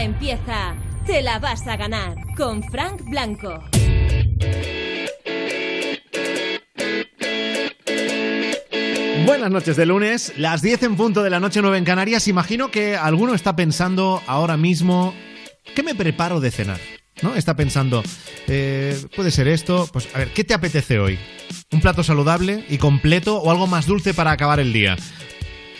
Empieza Te la vas a ganar con Frank Blanco. Buenas noches de lunes, las 10 en punto de la noche 9 en Canarias. Imagino que alguno está pensando ahora mismo, ¿qué me preparo de cenar? ¿No? Está pensando, eh, puede ser esto, pues a ver, ¿qué te apetece hoy? ¿Un plato saludable y completo o algo más dulce para acabar el día?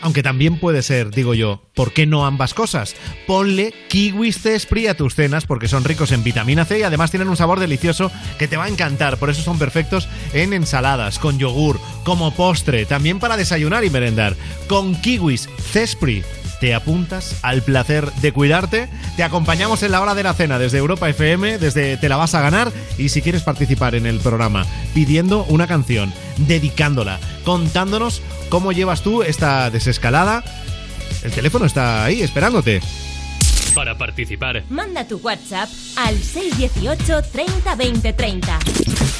Aunque también puede ser, digo yo, ¿por qué no ambas cosas? Ponle kiwis Cespri a tus cenas porque son ricos en vitamina C y además tienen un sabor delicioso que te va a encantar. Por eso son perfectos en ensaladas, con yogur, como postre, también para desayunar y merendar. Con kiwis Cespri te apuntas al placer de cuidarte. Te acompañamos en la hora de la cena desde Europa FM, desde Te la vas a ganar y si quieres participar en el programa pidiendo una canción, dedicándola, contándonos cómo llevas tú esta desescalada, el teléfono está ahí esperándote. Para participar, Manda tu WhatsApp al 618 30 20 30.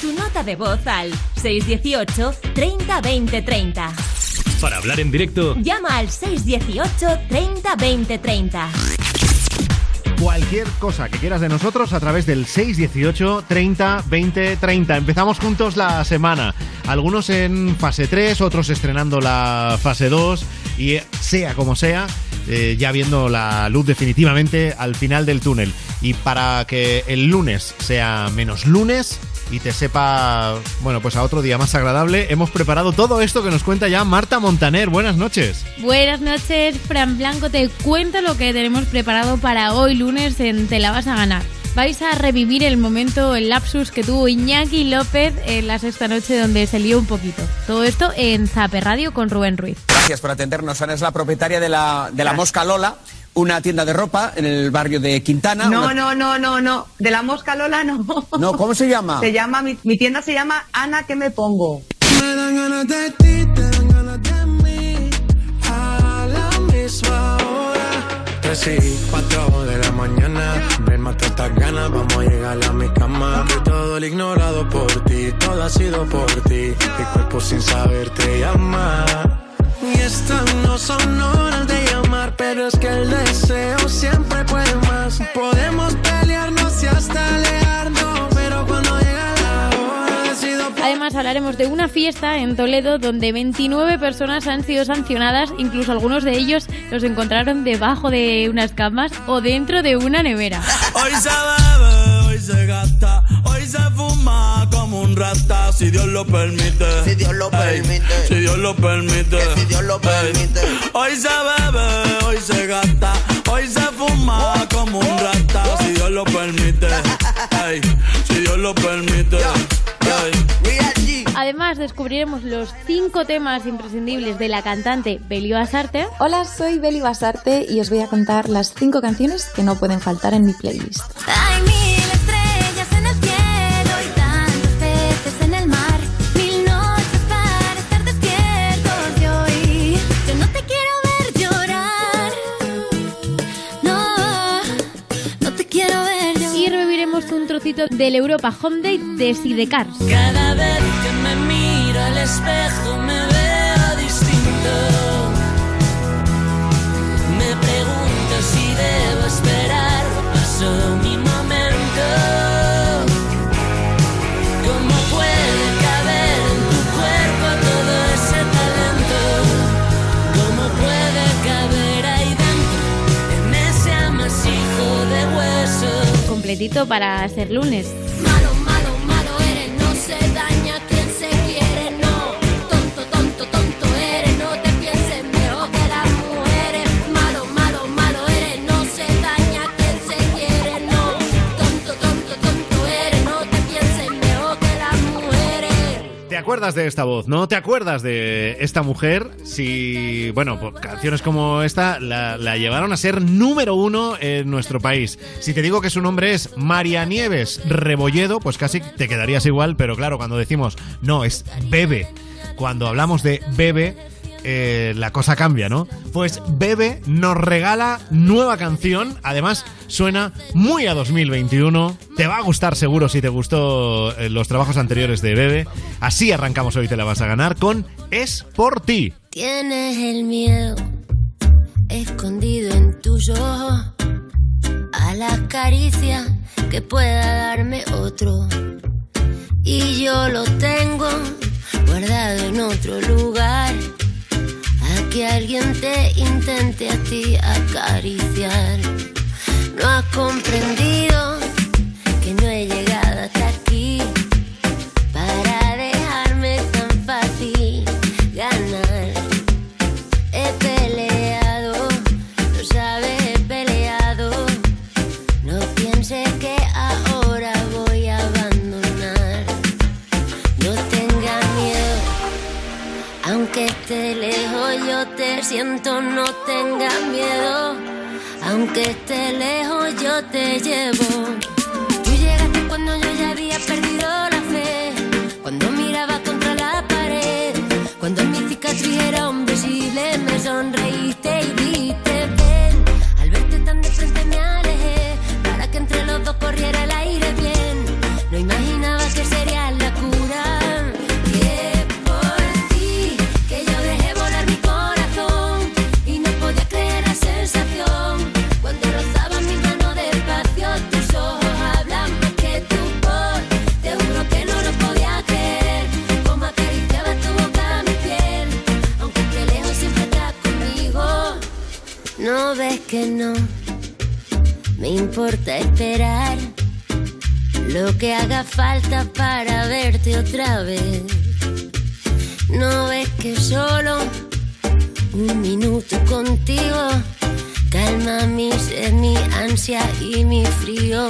Tu nota de voz al 618 30 20 30. Para hablar en directo, Llama al 618 30 20 30. Cualquier cosa que quieras de nosotros a través del 618 30 20 30. Empezamos juntos la semana. Algunos en fase 3, otros estrenando la fase 2 y sea como sea, eh, ya viendo la luz definitivamente al final del túnel. Y para que el lunes sea menos lunes y te sepa, bueno, pues a otro día más agradable, hemos preparado todo esto que nos cuenta ya Marta Montaner. Buenas noches. Buenas noches, Fran Blanco. Te cuento lo que tenemos preparado para hoy lunes en Te la vas a ganar. Vais a revivir el momento, el lapsus que tuvo Iñaki López en la sexta noche donde se lió un poquito. Todo esto en Zape Radio con Rubén Ruiz. Gracias por atendernos. Ana es la propietaria de la, de la Mosca Lola, una tienda de ropa en el barrio de Quintana. No, Una- no, no, no, no. De la mosca Lola no. No, ¿cómo se llama? Se llama, mi, mi tienda se llama Ana que me pongo. Me dan ganas de ti, te dan ganas de mí. A la misma hora. Tres y cuatro de la mañana. Ven, mata estas ganas, vamos a llegar a mi cama. Que todo el ignorado por ti, todo ha sido por ti. Mi cuerpo sin saber te llama. Y estas no son horas pero es que el deseo siempre puede más. Podemos pelearnos y hasta alejarnos, pero cuando llega la hora decido Además hablaremos de una fiesta en Toledo donde 29 personas han sido sancionadas, incluso algunos de ellos los encontraron debajo de unas camas o dentro de una nevera. Hoy se bebe, hoy se gasta, hoy se fuma como un rata, si Dios lo permite. Si Dios lo Ey, permite. si Dios lo permite. si Dios lo Ey, permite. hoy se bebe, hoy se gasta, hoy se fuma como un rata, si Dios lo permite. Ey, si Dios lo permite. Ey. Real G. Además descubriremos los cinco temas imprescindibles de la cantante Beli Basarte. Hola, soy Beli Basarte y os voy a contar las 5 canciones que no pueden faltar en mi playlist. Hay mil estrellas trocito del Europa Home Day de Sidecars. Cada vez que me miro al espejo me veo distinto. Completito para ser lunes. Acuerdas de esta voz? ¿No te acuerdas de esta mujer? Si, bueno, pues, canciones como esta la, la llevaron a ser número uno en nuestro país. Si te digo que su nombre es María Nieves Rebolledo, pues casi te quedarías igual, pero claro, cuando decimos, no, es Bebe. Cuando hablamos de Bebe, eh, la cosa cambia, ¿no? Pues Bebe nos regala nueva canción, además suena muy a 2021, te va a gustar seguro si te gustó eh, los trabajos anteriores de Bebe, así arrancamos hoy, te la vas a ganar con Es por ti. Tienes el miedo escondido en tus ojos. A la caricia que pueda darme otro. Y yo lo tengo guardado en otro lugar que alguien te intente a ti acariciar. No has comprendido viento, no tengas miedo. Aunque esté lejos, yo te llevo. Tú llegaste cuando yo ya había perdido la fe. Cuando miraba contra la pared. Cuando mi cicatriz era invisible, me sonreíste y que no. Me importa esperar lo que haga falta para verte otra vez. No ves que solo un minuto contigo calma mi sed, mi ansia y mi frío.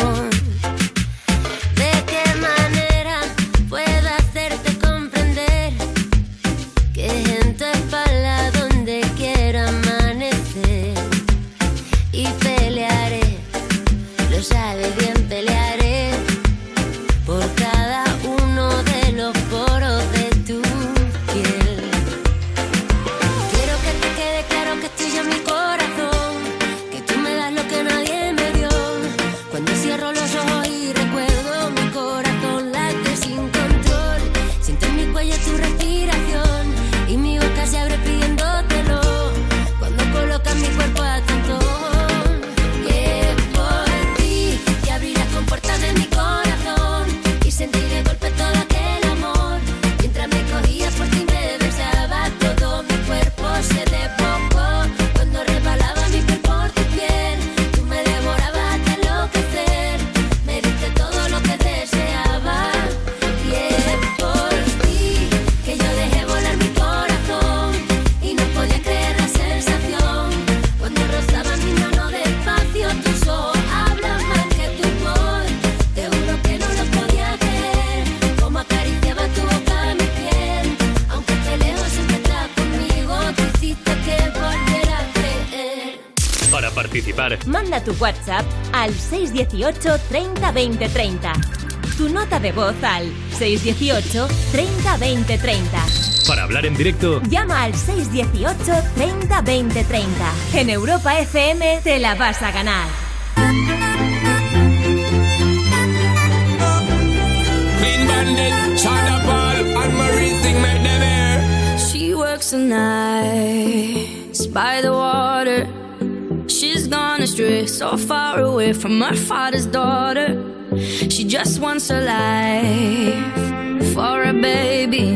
618 30 20 30. Tu nota de voz al 618 30 20 30. Para hablar en directo, llama al 618 30 20 30. En Europa FM te la vas a ganar. She works the nights by the water. so far away from her father's daughter. She just wants her life for a baby.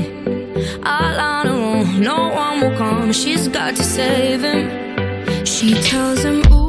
All on her own, no one will come. She's got to save him. She tells him, Ooh.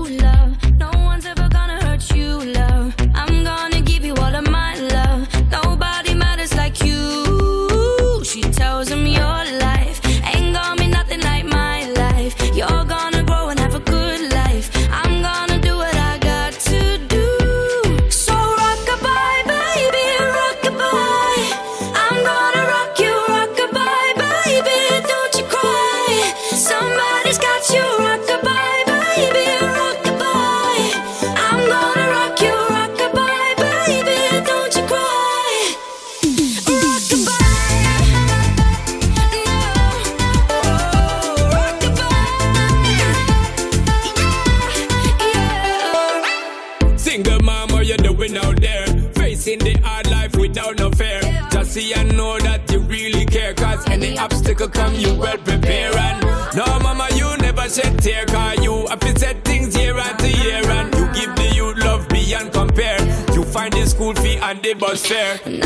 Bus fare.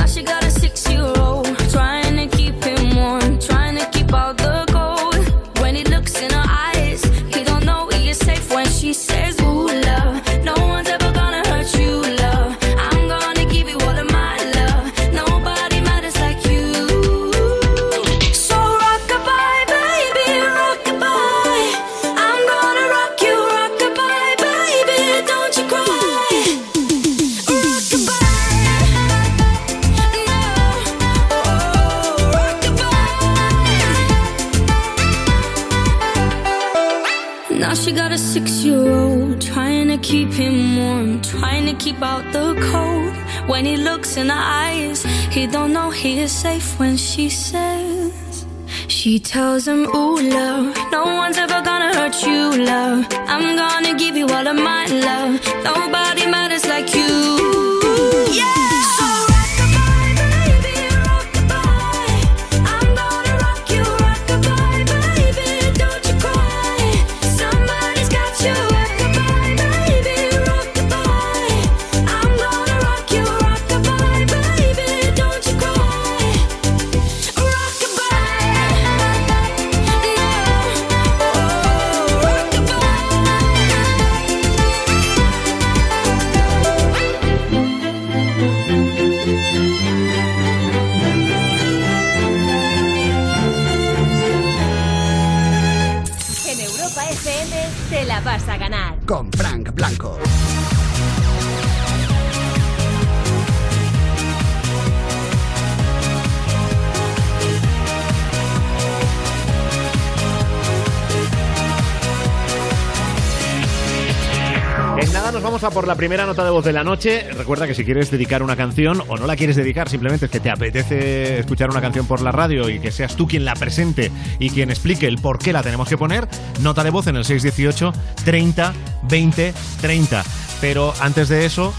She tells him, Ooh, love, por la primera nota de voz de la noche. Recuerda que si quieres dedicar una canción o no la quieres dedicar, simplemente es que te apetece escuchar una canción por la radio y que seas tú quien la presente y quien explique el por qué la tenemos que poner, nota de voz en el 618 30 20 30. Pero antes de eso,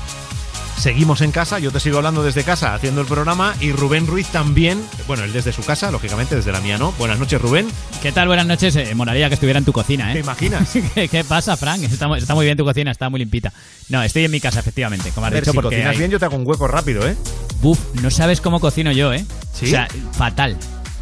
Seguimos en casa, yo te sigo hablando desde casa haciendo el programa y Rubén Ruiz también, bueno, él desde su casa, lógicamente desde la mía no. Buenas noches Rubén. ¿Qué tal? Buenas noches. Eh, molaría que estuviera en tu cocina, ¿eh? ¿Te imaginas? ¿Qué, qué pasa, Frank? Está, muy- está muy bien tu cocina, está muy limpita. No, estoy en mi casa, efectivamente, como A has ver, dicho. si porque cocinas hay- bien yo te hago un hueco rápido, ¿eh? Buf, no sabes cómo cocino yo, ¿eh? ¿Sí? O sea, fatal.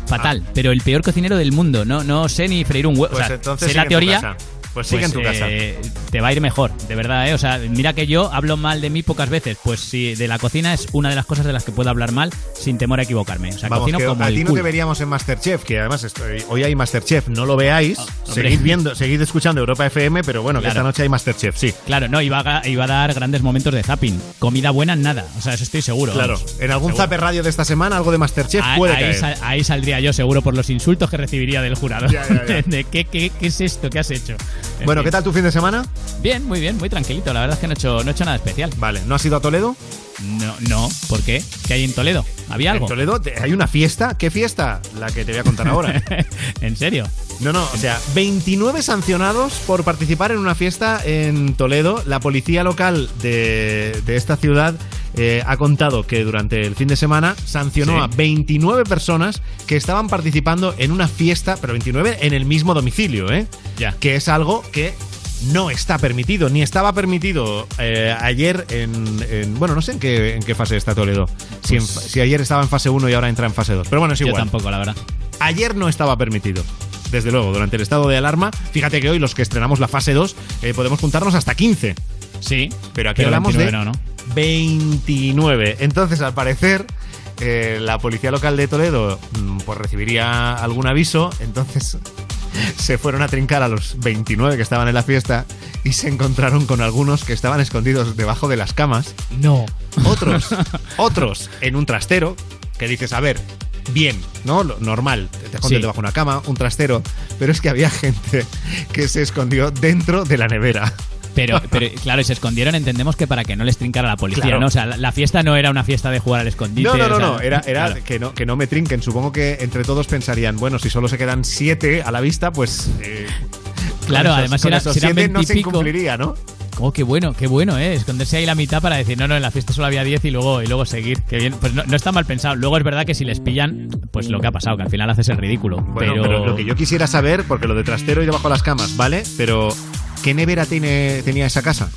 Fatal, pero el peor cocinero del mundo. No, no sé ni freír un huevo. Pues o sea, entonces sé la teoría. Pues sigue en tu casa. eh, Te va a ir mejor, de verdad, ¿eh? O sea, mira que yo hablo mal de mí pocas veces. Pues sí, de la cocina es una de las cosas de las que puedo hablar mal sin temor a equivocarme. O sea, Vamos, cocino que como a ti no te veríamos en Masterchef, que además estoy- hoy hay Masterchef, no lo veáis, Ah, hombre. seguid viendo, seguid escuchando Europa FM, pero bueno, que Claro. esta noche hay Masterchef, sí. Claro, no, iba a, iba a dar grandes momentos de zapping. Comida buena, nada. O sea, eso estoy seguro. Claro, vamos. en algún Seguro. Zape Radio de esta semana, algo de Masterchef Ahí, puede ahí caer. sal- ahí saldría yo seguro por los insultos que recibiría del jurado. Ya, ya, ya. De, ¿qué, qué, qué es esto? ¿Qué has hecho? En Bueno, fin. ¿qué tal tu fin de semana? Bien, muy bien, muy tranquilito. La verdad es que no he hecho, no he hecho nada especial. Vale, ¿no has ido a Toledo? No, no. ¿Por qué? ¿Qué hay en Toledo? ¿Había algo? En Toledo hay una fiesta. ¿Qué fiesta? La que te voy a contar ahora. ¿En serio? No, no, o sea, 29 sancionados por participar en una fiesta en Toledo. La policía local de, de esta ciudad eh, ha contado que durante el fin de semana sancionó Sí. a 29 personas que estaban participando en una fiesta, pero 29 en el mismo domicilio, ¿eh? Ya. Que es algo que no está permitido, ni estaba permitido eh, ayer en, en- Bueno, no sé en qué, en qué fase está Toledo. Si, en Pues- si ayer estaba en fase 1 y ahora entra en fase 2. Pero bueno, es Yo igual. tampoco, la verdad. Ayer no estaba permitido. Desde luego, durante el estado de alarma, fíjate que hoy los que estrenamos la fase 2 eh, podemos juntarnos hasta 15. Sí. Pero aquí pero hablamos 29 de no, ¿no? 29. Entonces, al parecer, eh, la policía local de Toledo mm, pues recibiría algún aviso. Entonces se fueron a trincar a los 29 que estaban en la fiesta y se encontraron con algunos que estaban escondidos debajo de las camas. No. Otros, otros en un trastero, que dices, a ver, bien, ¿no? Lo normal, te escondes Sí. debajo de una cama, un trastero, pero es que había gente que se escondió dentro de la nevera. Pero, pero claro, y se escondieron, entendemos que para que no les trincara la policía, Claro. ¿no? O sea, la, la fiesta no era una fiesta de jugar al escondite. No, no, no, o sea, no, era, era claro. que, no, que no me trinquen. Supongo que entre todos pensarían, bueno, si solo se quedan siete a la vista, pues... eh, Claro, esos- además era- si eran siete no se 20 y pico. incumpliría, ¿no? Oh, qué bueno, qué bueno, ¿eh? Esconderse ahí la mitad para decir, no, no, en la fiesta solo había 10 y luego, y luego seguir. Qué bien. Pues no, no está mal pensado. Luego es verdad que si les pillan, pues lo que ha pasado, que al final haces el ridículo. Bueno, pero... pero... lo que yo quisiera saber, porque lo de trastero y debajo de las camas, ¿vale? Pero, ¿qué nevera tiene, tenía esa casa?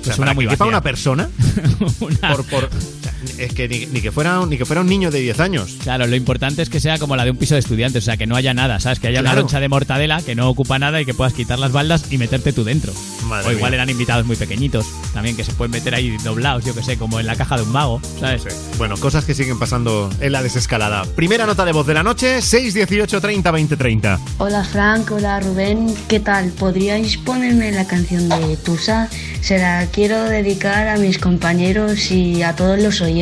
O sea, para una muy que quepa vacía. una persona Una- por, por- es que ni, ni que fuera, un- ni que fuera un niño de 10 años. Claro, lo importante es que sea como la de un piso de estudiantes, o sea, que no haya nada, ¿sabes? Que haya una Claro. loncha de mortadela que no ocupa nada y que puedas quitar las baldas y meterte tú dentro. Madre o igual mía. eran invitados muy pequeñitos, también que se pueden meter ahí doblados, yo que sé, como en la caja de un mago, ¿sabes? Bueno, cosas que siguen pasando en la desescalada. Primera nota de voz de la noche, 618 30 20 30. Hola Frank, hola Rubén, ¿qué tal? ¿Podríais ponerme la canción de Tusa? Se la quiero dedicar a mis compañeros y a todos los oyentes.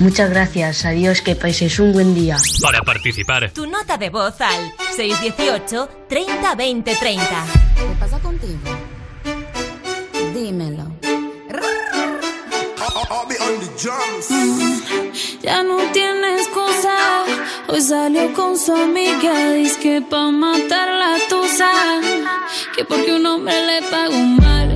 Muchas gracias, adiós, que paséis un buen día. Para participar, Tu nota de voz al 618 30 20 30. ¿Qué pasa contigo? Dímelo. Mm, Ya no tiene excusa. Hoy salió con su amiga. Dice que pa' matar la tusa. Que porque un hombre le pagó mal.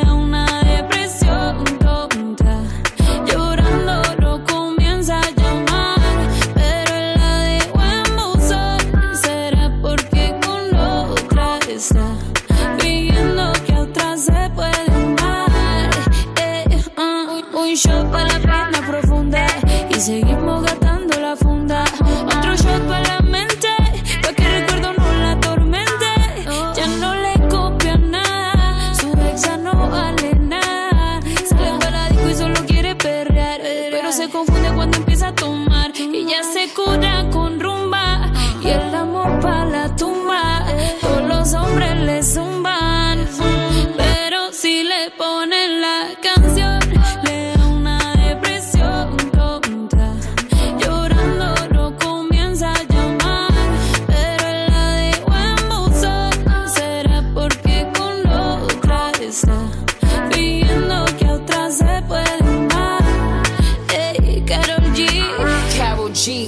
y seguimos gastando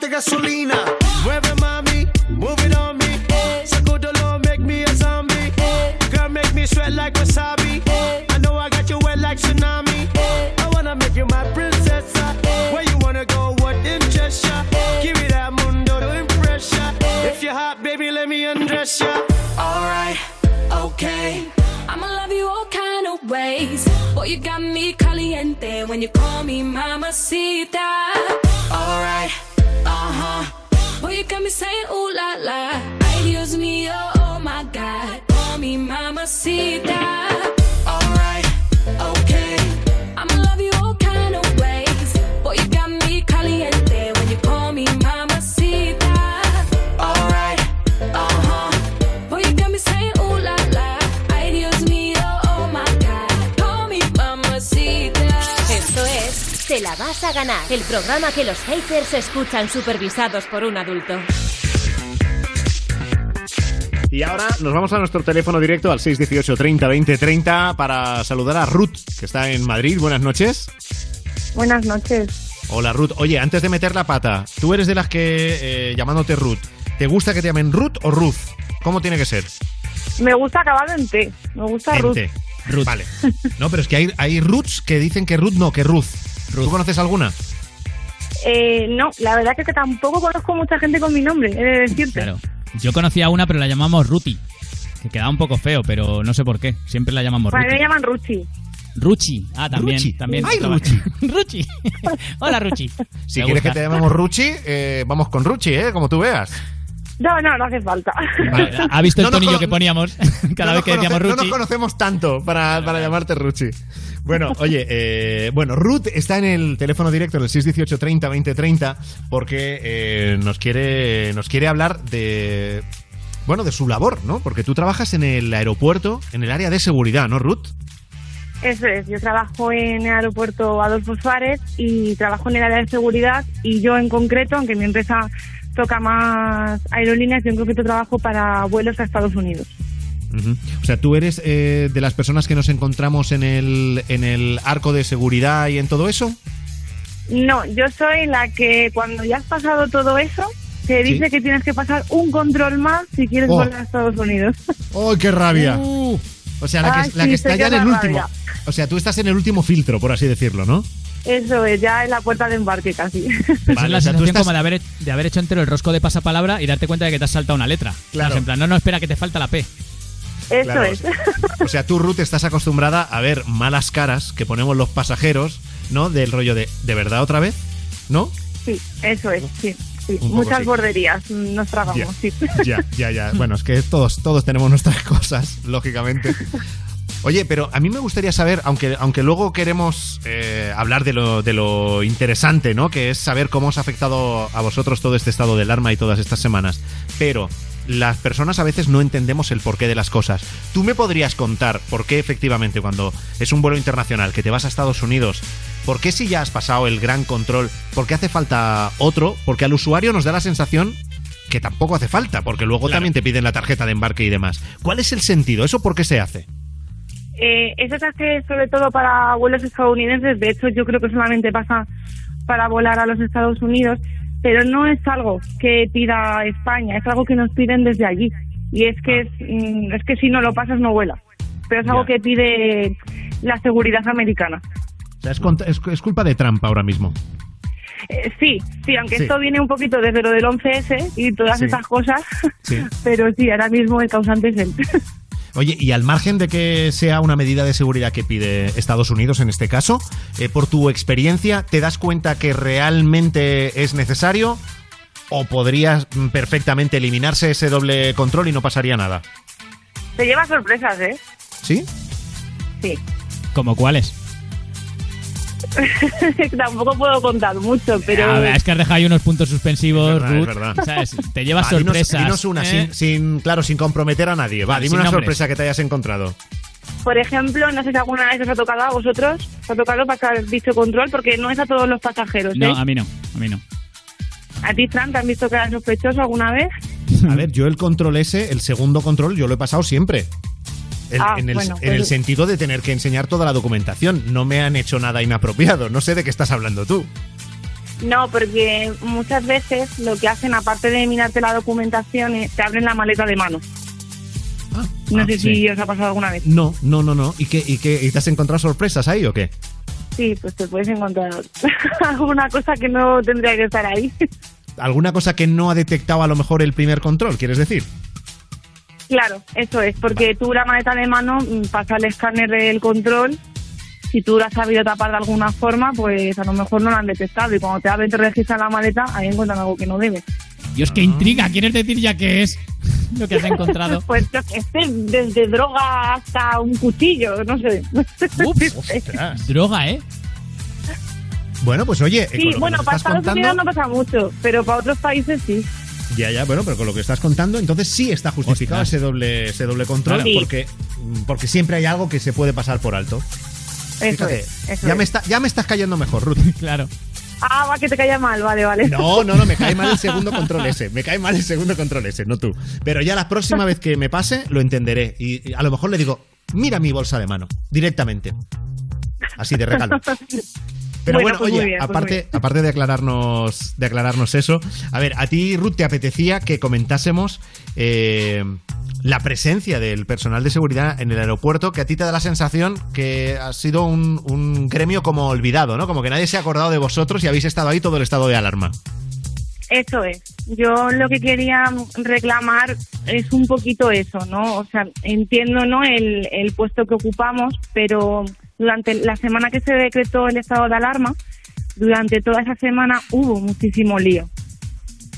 Got gasolina. Mueve mami, move it on me. Sacudolo, make me a zombie. Girl, make me sweat like wasabi. I know I got you wet like tsunami. I wanna make you my princess. Where you wanna go? What interests ya? Give me that mundo to impress ya. If you're hot, baby, let me undress ya. Alright, okay. I'ma love you all kind of ways. Boy, you got me caliente when you call me mamacita. Me saying ooh la la. Ay, Dios mío, oh my God. Call me mamacita. A ganar, el programa que los haters escuchan supervisados por un adulto. Y ahora nos vamos a nuestro teléfono directo al 618 30 20 30 para saludar a Ruth, que está en Madrid. Buenas noches. Buenas noches. Hola Ruth. Oye, antes de meter la pata, tú eres de las que, eh, llamándote Ruth, ¿te gusta que te llamen Ruth o Ruth? ¿Cómo tiene que ser? Me gusta acabado en T. Me gusta En Ruth. T. Vale. No, pero es que hay, hay Ruths que dicen que Ruth no, que Ruth. ¿Tú conoces alguna? Eh, no, la verdad que, que tampoco conozco mucha gente con mi nombre, he de decirte. Claro. Yo conocí a una, pero la llamamos Ruti. Que quedaba un poco feo, pero no sé por qué. Siempre la llamamos Para mí Ruti. me llaman Ruchi. Ruchi. Ah, también. Ruchi. también Ay, Ruchi. Ruchi. Hola, Ruchi. Si Me quieres que te llamemos Ruchi, eh, vamos con Ruchi, ¿eh? Como tú veas. No, no, no hace falta. Vale, ¿Ha visto el No tonillo que poníamos cada No vez que decíamos conoce- No Ruchi? nos conocemos tanto para, para llamarte Ruchi. Bueno, oye, eh, bueno, Ruth está en el teléfono directo, en el 618 30 20 30, porque eh, nos, quiere, nos quiere hablar de. Bueno, de su labor, ¿no? Porque tú trabajas en el aeropuerto, en el área de seguridad, ¿no, Ruth? Eso es, yo trabajo en el aeropuerto Adolfo Suárez y trabajo en el área de seguridad y yo en concreto, aunque mi empresa toca más aerolíneas, yo en concreto trabajo para vuelos a Estados Unidos. O sea, tú eres eh, de las personas que nos encontramos en el, en el arco de seguridad y en todo eso. No, yo soy la que cuando ya has pasado todo eso, te Sí. dice que tienes que pasar un control más si quieres Oh. volar a Estados Unidos. ¡Ay, qué rabia! Uh. O sea, la que, Ay, la sí, que está ya en el último. O sea, tú estás en el último filtro, por así decirlo, ¿no? Eso es, ya en la puerta de embarque casi. Vale, es la o sea, tú sensación estás- como de haber, de haber hecho entero el rosco de pasapalabra y darte cuenta de que te has saltado una letra. Claro. En plan, no, no, espera, que te falta la P. Eso Claro. es. O sea, tú, Ruth, estás acostumbrada a ver malas caras que ponemos los pasajeros, ¿no? Del rollo de, ¿de verdad otra vez? ¿No? Sí, eso es, sí. sí. Muchas sí. borderías nos Ya, tragamos, sí. ya, ya, ya. Bueno, es que todos, todos tenemos nuestras cosas, lógicamente. Oye, pero a mí me gustaría saber, aunque, aunque luego queremos eh, hablar de lo, de lo interesante, ¿no? Que es saber cómo os ha afectado a vosotros todo este estado de alarma y todas estas semanas. Pero las personas a veces no entendemos el porqué de las cosas. ¿Tú me podrías contar por qué efectivamente cuando es un vuelo internacional que te vas a Estados Unidos, por qué si ya has pasado el gran control, por qué hace falta otro? Porque al usuario nos da la sensación que tampoco hace falta, porque luego también te piden la tarjeta de embarque y demás. ¿Cuál es el sentido? ¿Eso por qué se hace? Eh, hace sobre todo para vuelos estadounidenses. De hecho, yo creo que solamente pasa para volar a los Estados Unidos. Pero no es algo que pida España, es algo que nos piden desde allí. Y es que, es, mm, es que si no lo pasas, no vuela. Pero es algo que pide la seguridad americana. O sea, es, es- es culpa de Trump ahora mismo. Eh, sí, sí, aunque Sí. esto viene un poquito desde lo del 11S y todas Sí. esas cosas, Sí. pero sí, ahora mismo el causante es él. Oye, y al margen de que sea una medida de seguridad que pide Estados Unidos en este caso, eh, por tu experiencia, ¿te das cuenta que realmente es necesario? ¿O podrías mm, perfectamente eliminarse ese doble control y no pasaría nada? Te lleva sorpresas, ¿eh? ¿Sí? Sí. ¿Como cuáles? Tampoco puedo contar mucho, pero... A ver, es que has dejado ahí unos puntos suspensivos, Es verdad, es Ruth. verdad. ¿sabes? Te llevas Va, dinos- sorpresas. dinos una, ¿eh? sin, sin- claro, sin comprometer a nadie. Va, Vale, dime una nombres. sorpresa que te hayas encontrado. Por ejemplo, no sé si alguna vez os ha tocado a vosotros, os ha tocado pasar dicho control, porque no es a todos los pasajeros, ¿eh? No, a mí no, a mí no. ¿A ti, Fran, te han visto que eras sospechoso alguna vez? A ver, yo el control ese, el segundo control, yo lo he pasado siempre. Ah, en el, bueno, en el pues- sentido de tener que enseñar toda la documentación. No me han hecho nada inapropiado. No sé de qué estás hablando tú. No, porque muchas veces lo que hacen, aparte de mirarte la documentación, es te abren la maleta de mano. no ah, sé sí. si os ha pasado alguna vez. No, no, no, no. ¿Y qué, y qué, y te has encontrado sorpresas ahí o qué? Sí, pues te puedes encontrar alguna cosa que no tendría que estar ahí. ¿Alguna cosa que no ha detectado a lo mejor el primer control, quieres decir? Claro, eso es, porque tú la maleta de mano mm, pasa el escáner del control. Si tú la has sabido tapar de alguna forma, pues a lo mejor no la han detectado. Y cuando te abren, te registran la maleta, ahí encuentran algo que no debe. Dios, qué intriga. ¿Quieres decir ya qué es lo que has encontrado? Pues yo qué sé, desde droga hasta un cuchillo, no sé. Droga, ¿eh? Bueno, pues oye, Sí, que bueno, para Estados Unidos no pasa mucho, pero para otros países sí. Ya, ya, bueno, pero con lo que estás contando, entonces sí está justificado Ostras. ese doble, ese doble control, Claro. Sí. porque, porque siempre hay algo que se puede pasar por alto. Eso Fíjate, es, eso ya, es. Me está, ya me estás cayendo mejor, Ruth. Claro. Ah, va, que te calla mal, vale, vale. No, no, no, me cae mal el segundo control ese. Me cae mal el segundo control ese, no tú. Pero ya la próxima vez que me pase, lo entenderé. Y y a lo mejor le digo, mira mi bolsa de mano, directamente. Así de regalo. Pero bueno, pues oye, bien, pues aparte, aparte de aclararnos, de aclararnos eso, a ver, a ti, Ruth, te apetecía que comentásemos eh, la presencia del personal de seguridad en el aeropuerto, que a ti te da la sensación que ha sido un, un gremio como olvidado, ¿no? Como que nadie se ha acordado de vosotros y habéis estado ahí todo el estado de alarma. Eso es. Yo lo que quería reclamar es un poquito eso, ¿no? O sea, entiendo, ¿no? El, el puesto que ocupamos, pero durante la semana que se decretó el estado de alarma, durante toda esa semana hubo muchísimo lío.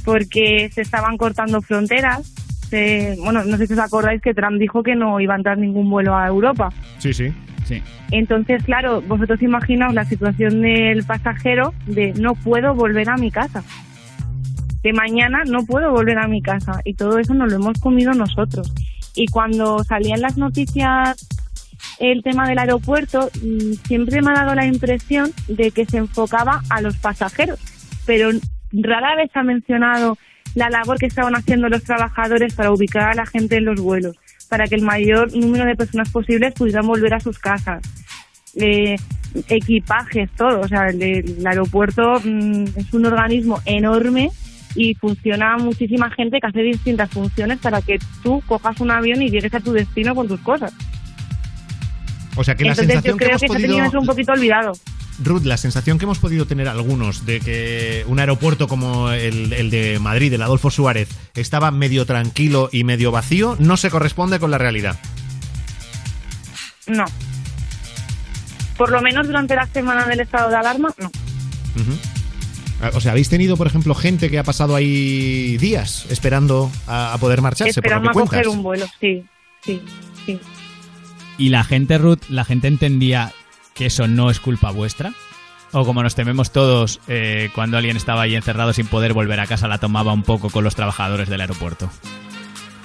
Porque se estaban cortando fronteras. se- bueno, no sé si os acordáis que Trump dijo que no iba a entrar ningún vuelo a Europa. Sí, sí. Sí. Entonces, claro, vosotros imaginaos la situación del pasajero de no puedo volver a mi casa. De mañana no puedo volver a mi casa. Y todo eso nos lo hemos comido nosotros. Y cuando salían las noticias el tema del aeropuerto, mm, siempre me ha dado la impresión de que se enfocaba a los pasajeros. Pero rara vez ha mencionado la labor que estaban haciendo los trabajadores para ubicar a la gente en los vuelos, para que el mayor número de personas posibles pudieran volver a sus casas. Eh, equipajes, todo. O sea, el, el aeropuerto mm, es un organismo enorme y funciona muchísima gente que hace distintas funciones para que tú cojas un avión y llegues a tu destino con tus cosas. O sea que la Entonces yo sensación que creo hemos que se ha tenido podido... eso un poquito olvidado. Ruth, la sensación que hemos podido tener algunos de que un aeropuerto como el, el de Madrid, el Adolfo Suárez, estaba medio tranquilo y medio vacío, no se corresponde con la realidad. No. Por lo menos durante la semana del estado de alarma, no. Ah, O sea, ¿habéis tenido, por ejemplo, gente que ha pasado ahí días esperando a, a poder marcharse? Esperando por a lo que coger cuentas? un vuelo, sí, sí, sí. ¿Y la gente, Ruth, la gente entendía que eso no es culpa vuestra? ¿O como nos tememos todos, eh, cuando alguien estaba ahí encerrado sin poder volver a casa, la tomaba un poco con los trabajadores del aeropuerto?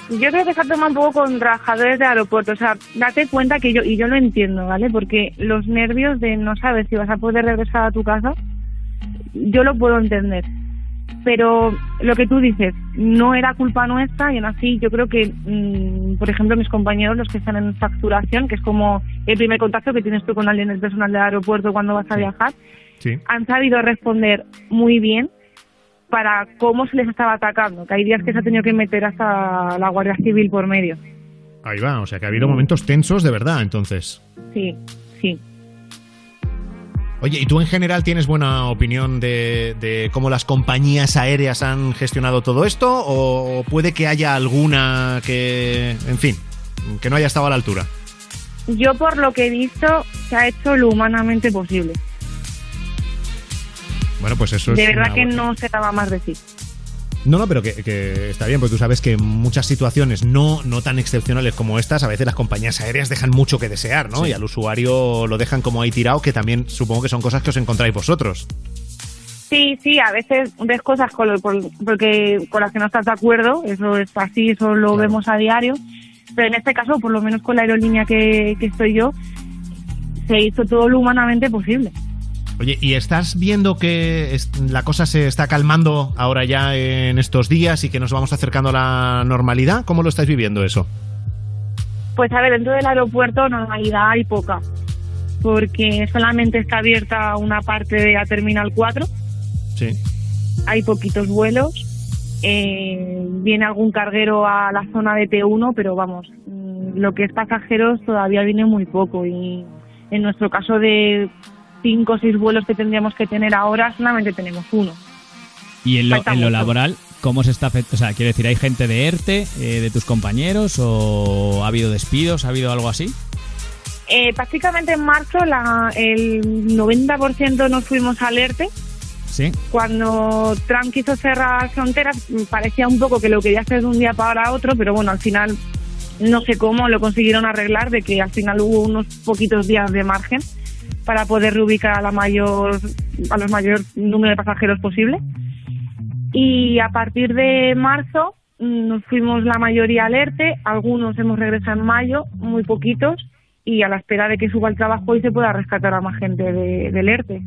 Yo creo que se ha tomado un poco con trabajadores de aeropuerto. O sea, date cuenta que yo, y yo lo entiendo, ¿vale? Porque los nervios de no saber si vas a poder regresar a tu casa, yo lo puedo entender. Pero lo que tú dices, no era culpa nuestra y aún así yo creo que, mm, por ejemplo, mis compañeros, los que están en facturación, que es como el primer contacto que tienes tú con alguien del personal del aeropuerto cuando vas a viajar, Sí. han sabido responder muy bien para cómo se les estaba atacando, que hay días que se ha tenido que meter hasta la Guardia Civil por medio. Ahí va, o sea que ha habido momentos tensos de verdad, entonces. Sí, sí. Oye, ¿y tú en general tienes buena opinión de, de cómo las compañías aéreas han gestionado todo esto? ¿O puede que haya alguna que, en fin, que no haya estado a la altura? Yo por lo que he visto se ha hecho lo humanamente posible. Bueno, pues eso es. de verdad que buena- no se daba más decir. No, no, pero que, que está bien, porque tú sabes que en muchas situaciones no, no tan excepcionales como estas, a veces las compañías aéreas dejan mucho que desear, ¿no? Sí. Y al usuario lo dejan como ahí tirado, que también supongo que son cosas que os encontráis vosotros. Sí, sí, a veces ves cosas con, lo- por- porque, con las que no estás de acuerdo, eso es así, eso lo vemos a diario, pero en este caso, por lo menos con la aerolínea que, que estoy yo, se hizo todo lo humanamente posible. Oye, ¿y estás viendo que la cosa se está calmando ahora ya en estos días y que nos vamos acercando a la normalidad? ¿Cómo lo estáis viviendo eso? Pues a ver, dentro del aeropuerto normalidad hay poca, porque solamente está abierta una parte de la Terminal 4, Sí. hay poquitos vuelos, eh, viene algún carguero a la zona de T1, pero vamos, mm, lo que es pasajeros todavía viene muy poco y en nuestro caso de cinco o seis vuelos que tendríamos que tener ahora solamente tenemos uno. Y en lo, en lo laboral, ¿cómo se está afectando? O sea, quiero decir, ¿hay gente de ERTE eh, de tus compañeros o ha habido despidos? ¿Ha habido algo así? Eh, prácticamente en marzo la, el 90% nos fuimos al ERTE. Sí. Cuando Trump quiso cerrar fronteras, mm, parecía un poco que lo quería hacer de un día para otro, pero bueno, al final no sé cómo lo consiguieron arreglar, de que al final hubo unos poquitos días de margen para poder reubicar a la mayor a los mayor número de pasajeros posible. Y a partir de marzo mm, nos fuimos la mayoría al ERTE, algunos hemos regresado en mayo, muy poquitos, y a la espera de que suba el trabajo y se pueda rescatar a más gente de- del ERTE.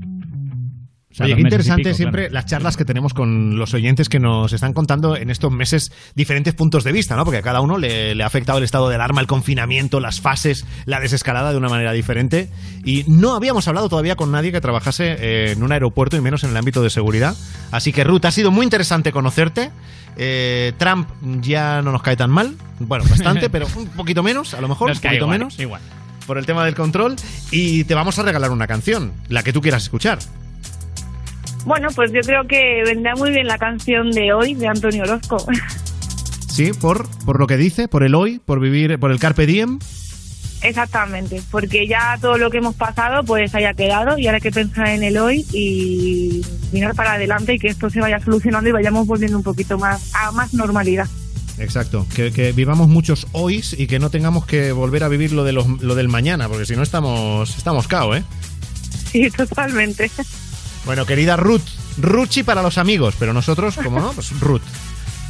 Sea, Oye, qué interesante pico, siempre claro. las charlas que tenemos con los oyentes que nos están contando en estos meses diferentes puntos de vista, ¿no? Porque a cada uno le, le ha afectado el estado de alarma, el confinamiento, las fases, la desescalada de una manera diferente. Y no habíamos hablado todavía con nadie que trabajase eh, en un aeropuerto y menos en el ámbito de seguridad. Así que, Ruth, ha sido muy interesante conocerte. Eh, Trump ya no nos cae tan mal. Bueno, bastante, pero un poquito menos, a lo mejor, Nos un poquito igual, menos. igual. Por el tema del control. Y te vamos a regalar una canción, la que tú quieras escuchar. Bueno, pues yo creo que vendrá muy bien la canción de hoy de Antonio Orozco. Sí, por, por lo que dice, por el hoy, por vivir, por el carpe diem. Exactamente, porque ya todo lo que hemos pasado pues haya quedado y ahora hay que pensar en el hoy y mirar para adelante y que esto se vaya solucionando y vayamos volviendo un poquito más a más normalidad. Exacto, que, que vivamos muchos hoys y que no tengamos que volver a vivir lo, de los- lo del mañana, porque si no estamos, estamos cao, ¿eh? Sí, totalmente. Bueno, querida Ruth, Ruchi para los amigos, pero nosotros, como no, pues Ruth.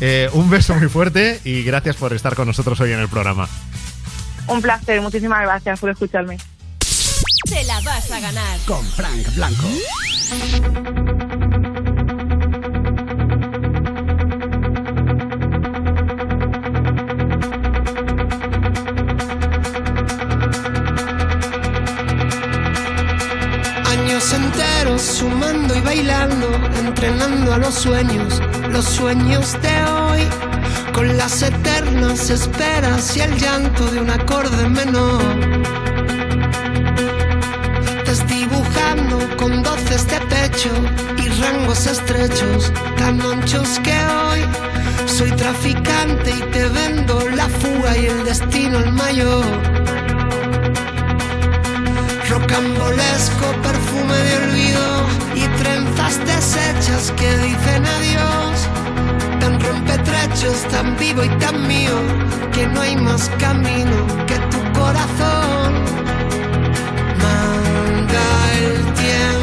Eh, un beso muy fuerte y gracias por estar con nosotros hoy en el programa. Un placer, muchísimas gracias por escucharme. Te la vas a ganar. Con Frank Blanco. Sumando y bailando, entrenando a los sueños, los sueños de hoy, con las eternas esperas y el llanto de un acorde menor. Desdibujando con doces de pecho y rangos estrechos, tan anchos que hoy soy traficante y te vendo la fuga y el destino el mayor rocambolesco perfume de olvido y trenzas deshechas que dicen adiós. Tan rompetrechos, tan vivo y tan mío, que no hay más camino que tu corazón. Manda el tiempo.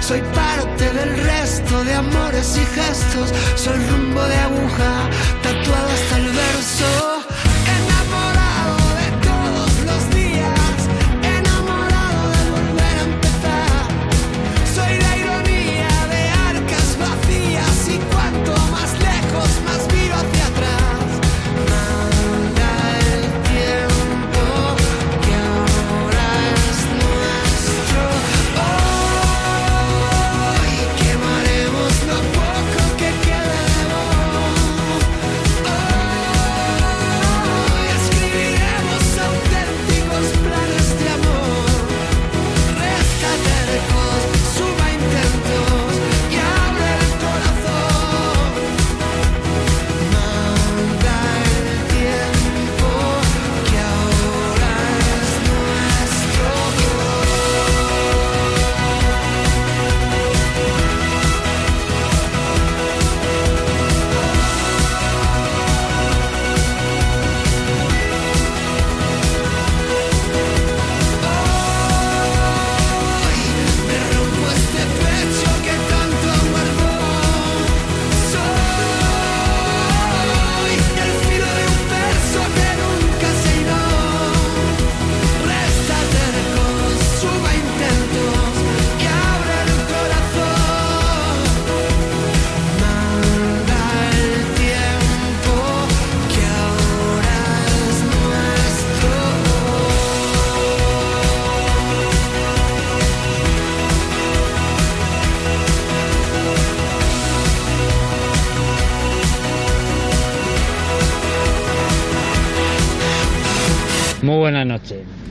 Soy parte del resto de amores y gestos. Soy rumbo de aguja, tatuado hasta el verso.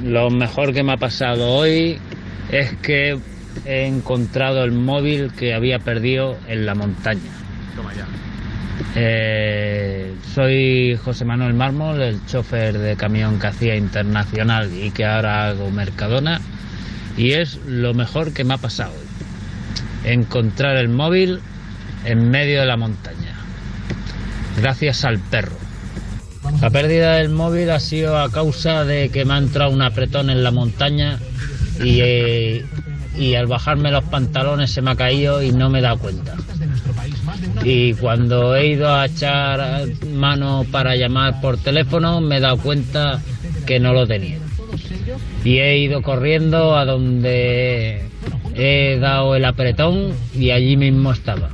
Lo mejor que me ha pasado hoy es que he encontrado el móvil que había perdido en la montaña. Toma ya. Eh, soy José Manuel Mármol, el chofer de camión que hacía internacional y que ahora hago Mercadona. Y es lo mejor que me ha pasado hoy. Encontrar el móvil en medio de la montaña. Gracias al perro. La pérdida del móvil ha sido a causa de que me ha entrado un apretón en la montaña y, eh, y al bajarme los pantalones se me ha caído y no me he dado cuenta. Y cuando he ido a echar mano para llamar por teléfono me he dado cuenta que no lo tenía. Y he ido corriendo a donde he dado el apretón y allí mismo estaba.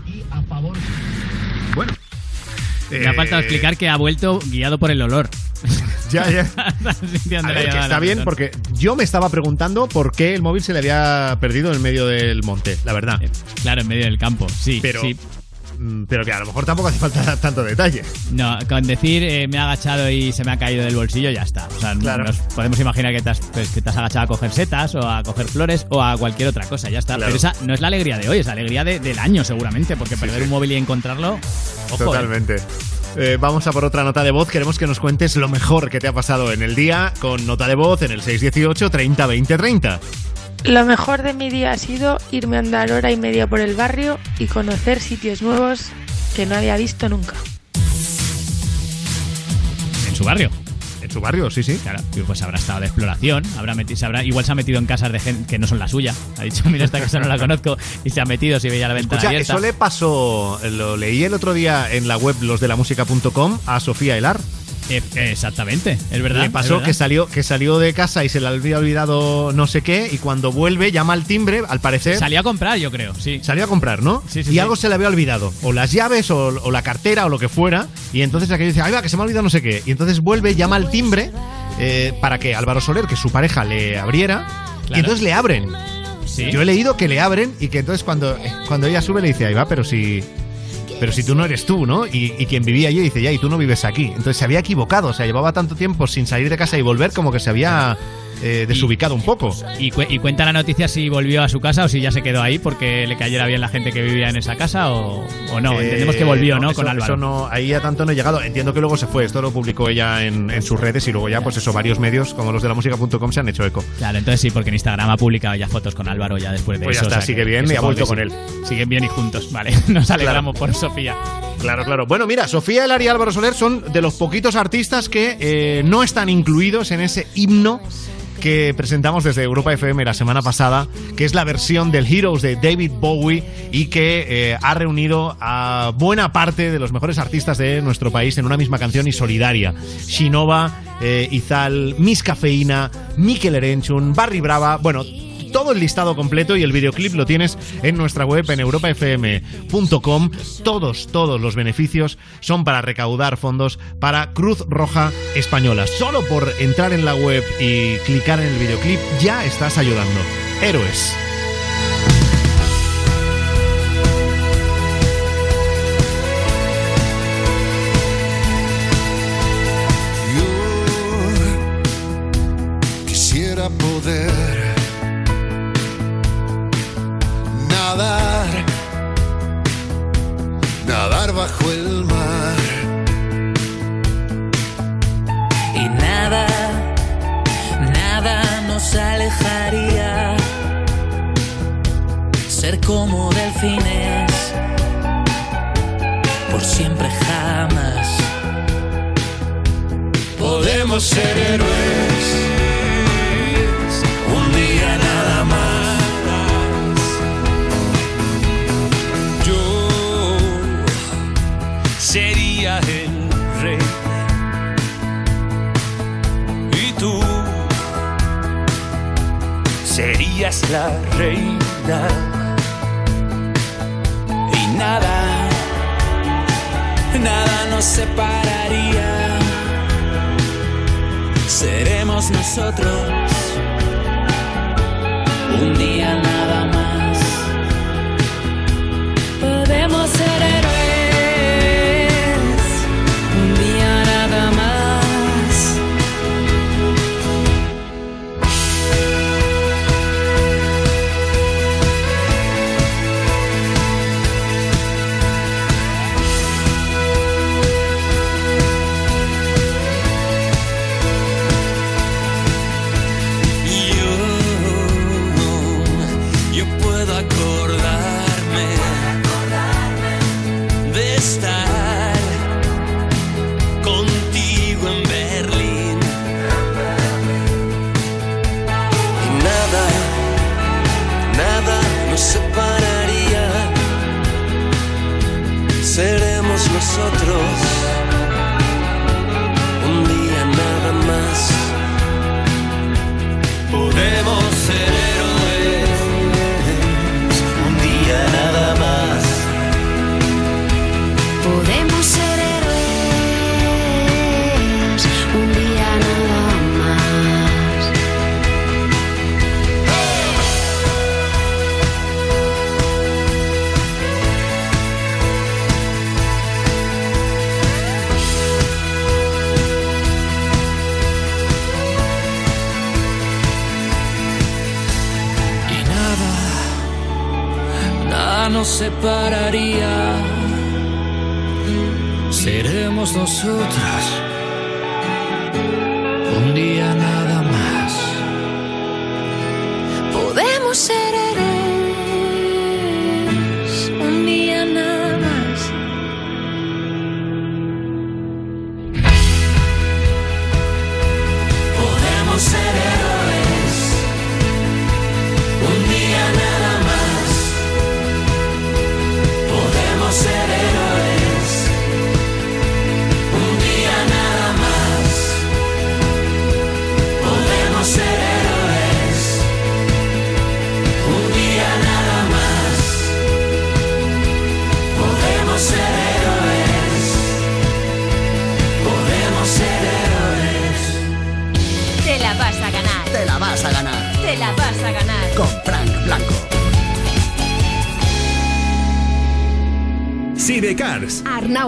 Bueno. Me ha faltado explicar que ha vuelto guiado por el olor. Ya, ya. A ver, que está bien porque yo me estaba preguntando por qué el móvil se le había perdido en medio del monte, la verdad. Claro, en medio del campo, sí. Pero, sí. Mm, pero que a lo mejor tampoco hace falta tanto detalle. No, con decir eh, me ha agachado y se me ha caído del bolsillo, ya está. O sea, Claro. nos podemos imaginar que te, has, pues, que te has agachado a coger setas o a coger flores o a cualquier otra cosa, ya está. Claro. Pero esa no es la alegría de hoy, es la alegría de- del año seguramente, porque perder un móvil y encontrarlo, ojo. eh. Totalmente. Eh, vamos a por otra nota de voz. Queremos que nos cuentes lo mejor que te ha pasado en el día con nota de voz en el 618 30 20 30. Lo mejor de mi día ha sido irme a andar hora y media por el barrio y conocer sitios nuevos que no había visto nunca. En su barrio. En su barrio, sí, sí. Claro, y pues habrá estado de exploración, habrá metido, se habrá, igual se ha metido en casas de gente que no son la suya. Ha dicho, mira, esta casa no la conozco y se ha metido si veía la ventana Escucha, abierta. eso le pasó, lo leí el otro día en la web losdelamusica.com a Sofía Elar. Eh, exactamente, es verdad. Le pasó verdad. que salió, que salió de casa y se le había olvidado no sé qué y cuando vuelve llama al timbre, al parecer... Salió a comprar, yo creo, sí. Salió a comprar, ¿no? Sí, sí, y sí. algo se le había olvidado. O las llaves, o, o la cartera, o lo que fuera. Y entonces aquello dice, ay va, que se me ha olvidado no sé qué. Y entonces vuelve, llama al timbre eh, para que Álvaro Soler, que su pareja, le abriera. Y entonces le abren. Sí. Yo he leído que le abren y que entonces cuando, eh, cuando ella sube le dice, ahí va, pero si... Pero si tú no eres tú, ¿no? Y, y quien vivía allí dice, ya, y tú no vives aquí. Entonces se había equivocado, o sea, llevaba tanto tiempo sin salir de casa y volver como que se había eh, desubicado un poco. Y, cu- y cuenta la noticia si volvió a su casa o si ya se quedó ahí porque le cayera bien la gente que vivía en esa casa o, o no. Eh, Entendemos que volvió, ¿no? eso- Con Álvaro. Eso no, ahí a tanto no he llegado. Entiendo que luego se fue. Esto lo publicó ella en, en sus redes y luego ya, pues eso, varios medios como los de la música.com se han hecho eco. Claro, entonces sí, porque en Instagram ha publicado ya fotos con Álvaro ya después de Pues ya eso. está, o sea sigue que- bien y ha vuelto con sí. Siguen bien y juntos, vale. Nos alegramos por Sofía. Claro, claro. Bueno, mira, Sofía Elar y Álvaro Soler son de los poquitos artistas que eh, no están incluidos en ese himno que presentamos desde Europa FM la semana pasada, que es la versión del Heroes de David Bowie y que eh, ha reunido a buena parte de los mejores artistas de nuestro país en una misma canción y solidaria. Shinova, eh, Izal, Miss Cafeína, Mikel Erenchun, Barry Brava, bueno, todo el listado completo y el videoclip lo tienes en nuestra web en europafm.com. Todos, todos los beneficios son para recaudar fondos para Cruz Roja Española. Solo por entrar en la web y clicar en el videoclip ya estás ayudando. Héroes. Poder nadar, nadar bajo el mar. y nada, nada nos alejaría. Ser como delfines, por siempre jamás. Podemos ser héroes, serías la reina. Y nada, nada nos separaría. Seremos nosotros un día más.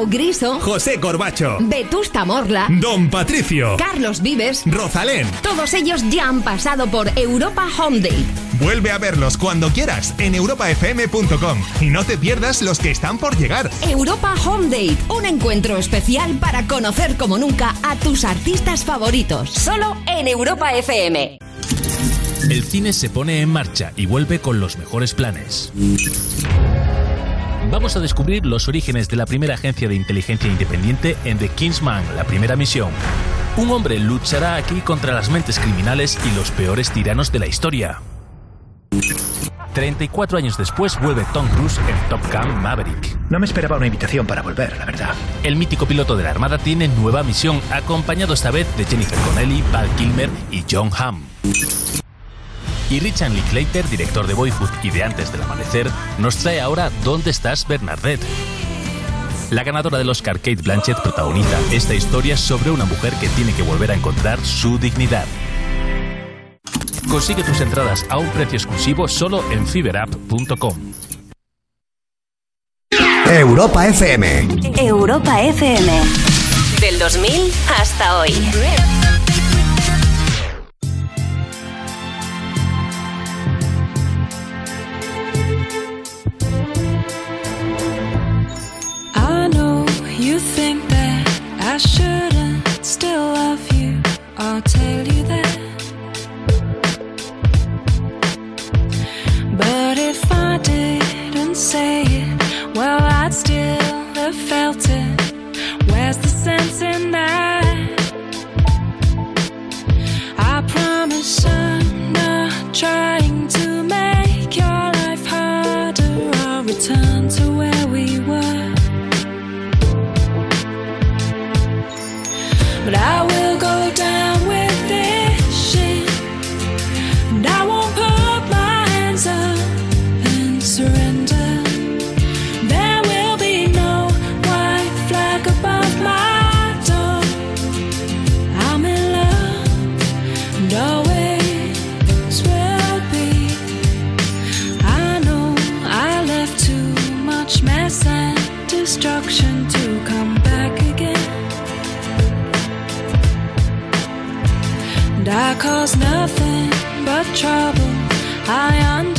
Griso, José Corbacho, Vetusta Morla, Don Patricio, Carlos Vives, Rosalén. todos ellos ya han pasado por Europa Home Date. Vuelve a verlos cuando quieras en europafm.com y no te pierdas los que están por llegar. Europa Home Date, un encuentro especial para conocer como nunca a tus artistas favoritos. Solo en Europa FM. El cine se pone en marcha y vuelve con los mejores planes. Vamos a descubrir los orígenes de la primera agencia de inteligencia independiente en The Kingsman, la primera misión. Un hombre luchará aquí contra las mentes criminales y los peores tiranos de la historia. 34 años después vuelve Tom Cruise en Top Gun Maverick. No me esperaba una invitación para volver, la verdad. El mítico piloto de la Armada tiene nueva misión, acompañado esta vez de Jennifer Connelly, Val Kilmer y John Hamm. Y Richard Linklater, director de Boyhood y de Antes del Amanecer, nos trae ahora ¿Dónde estás, Bernadette? La ganadora del Oscar Kate Blanchett protagoniza esta historia sobre una mujer que tiene que volver a encontrar su dignidad. Consigue tus entradas a un precio exclusivo solo en fiberapp.com. Europa FM. Europa FM. Del 2000 hasta hoy. Destruction to come back again. And I cause nothing but trouble. I understand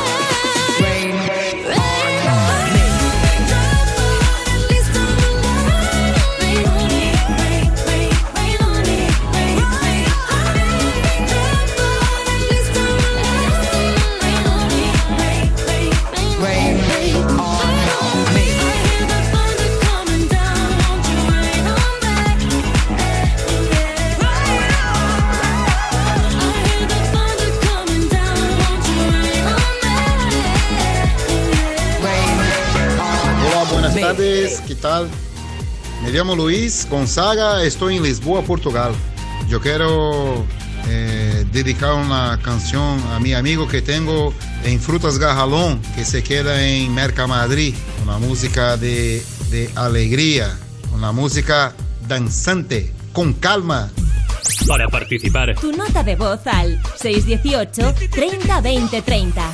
Tardes, ¿qué tal? Me llamo Luis Gonzaga, estoy en Lisboa, Portugal. Yo quiero eh, dedicar una canción a mi amigo que tengo en Frutas Garralón, que se queda en Mercamadrid, una música de, de alegría, una música danzante, con calma. Para participar, Tu nota de voz al 618 30 20 30.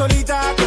solita,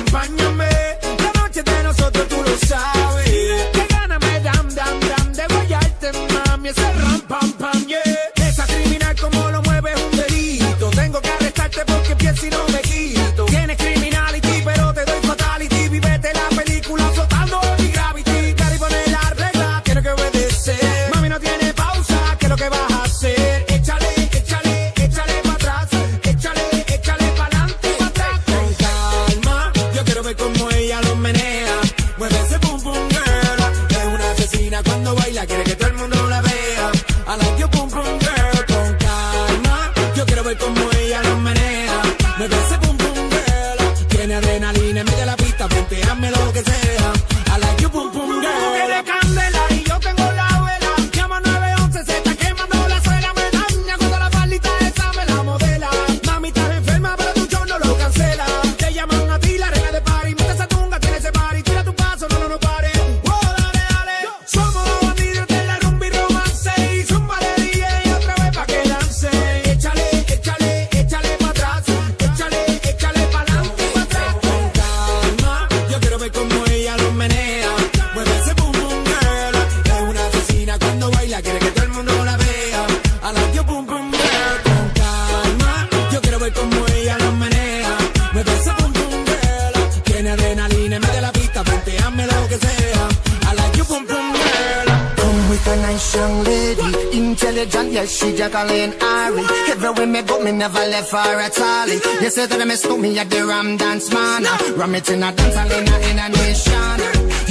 me at the Ram Dance Man. Ram it in a dance hall in a, in a nation.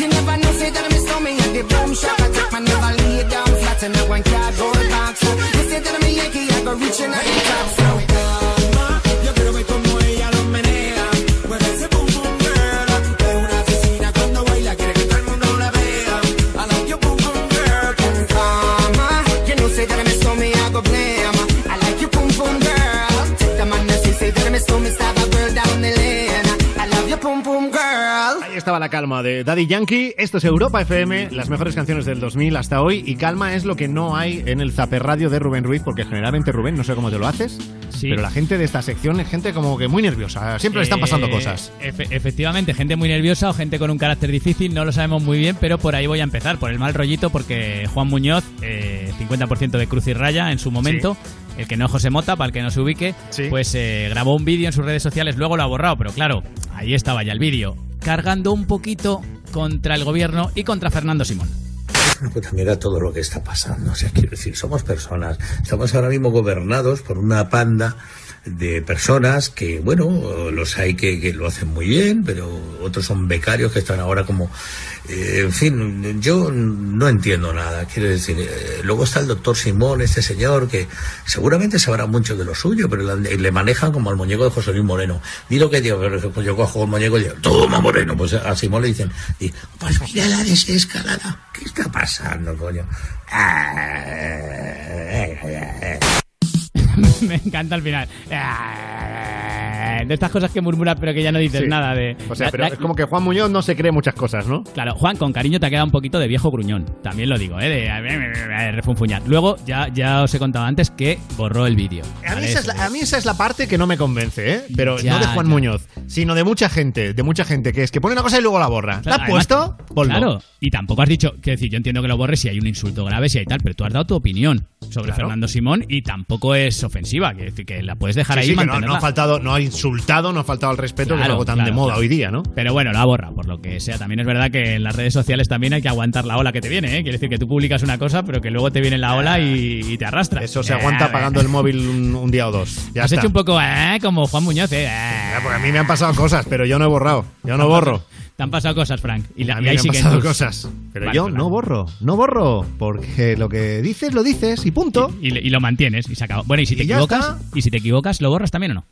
You never know, say that me stole me at the boom shop. I take my never lay down flat in a one cardboard box. You say that me Yankee, I go reaching out the top. So estaba la calma de Daddy Yankee. Esto es Europa FM, las mejores canciones del 2000 hasta hoy. Y calma es lo que no hay en el Zaper Radio de Rubén Ruiz, porque generalmente, Rubén, no sé cómo te lo haces, pero la gente de esta sección es gente como que muy nerviosa. Siempre le están pasando Eh, cosas. efe- efectivamente, gente muy nerviosa o gente con un carácter difícil, no lo sabemos muy bien, pero por ahí voy a empezar, por el mal rollito, porque Juan Muñoz, eh, 50% de cruz y raya en su momento, el que no es José Mota, para el que no se ubique, pues eh, grabó un vídeo en sus redes sociales, luego lo ha borrado, pero claro, ahí estaba ya el vídeo, cargando un poquito contra el gobierno y contra Fernando Simón. Pues mira todo lo que está pasando. O sea, quiero decir, somos personas. Estamos ahora mismo gobernados por una panda de personas que, bueno, los hay que, que lo hacen muy bien, pero otros son becarios que están ahora como... eh, en fin, yo no entiendo nada, quiero decir. eh, luego está el doctor Simón, este señor, que seguramente sabrá mucho de lo suyo, pero le, manejan como al muñeco de José Luis Moreno. Di lo que digo, pues yo cojo el muñeco y digo, toma Moreno. Pues a Simón le dicen, y, pues mira la desescalada. ¿Qué está pasando, coño? Me encanta al final. De estas cosas que murmuras pero que ya no dices Sí. nada de... O sea, La- pero la- es como que Juan Muñoz no se cree muchas cosas, ¿no? Claro, Juan, con cariño te ha quedado un poquito de viejo gruñón. También lo digo, ¿eh? De de refunfuñar. Luego, ya, ya os he contado antes que borró el vídeo. A mí, ¿vale? esa es la, a mí esa es la parte que no me convence, ¿eh? Pero Ya, no de Juan ya. Muñoz, sino de mucha gente, de mucha gente, que es que pone una cosa y luego la borra. ¿La Claro, has además- puesto? Claro, y tampoco has dicho, quiero decir, yo entiendo que lo borres si hay un insulto grave, si hay tal, pero tú has dado tu opinión sobre Claro. Fernando Simón y tampoco es ofensiva, decir que la puedes dejar Sí, ahí sí, y que no, ha faltado, no ha insultado, no ha faltado al respeto, que es algo tan claro, de moda claro. hoy día, ¿no? Pero bueno, la borra, por lo que sea. También es verdad que en las redes sociales también hay que aguantar la ola que te viene, ¿eh? Quiere decir que tú publicas una cosa, pero que luego te viene la ola y, y te arrastra. Eso se aguanta apagando el móvil un, un día o dos. Ya Has está. hecho un poco eh, como Juan Muñoz, ¿eh? Porque a mí me han pasado cosas, pero yo no he borrado. Yo no borro. Te han pasado cosas, Frank. Y, la, A y mí ahí me han siguen pasado cosas. Pero Vale, yo no borro, no borro. Porque lo que dices, lo dices y punto. Y, y lo mantienes y se acabó. Bueno, y si te Y equivocas, está. y si te equivocas, ¿lo borras también o no?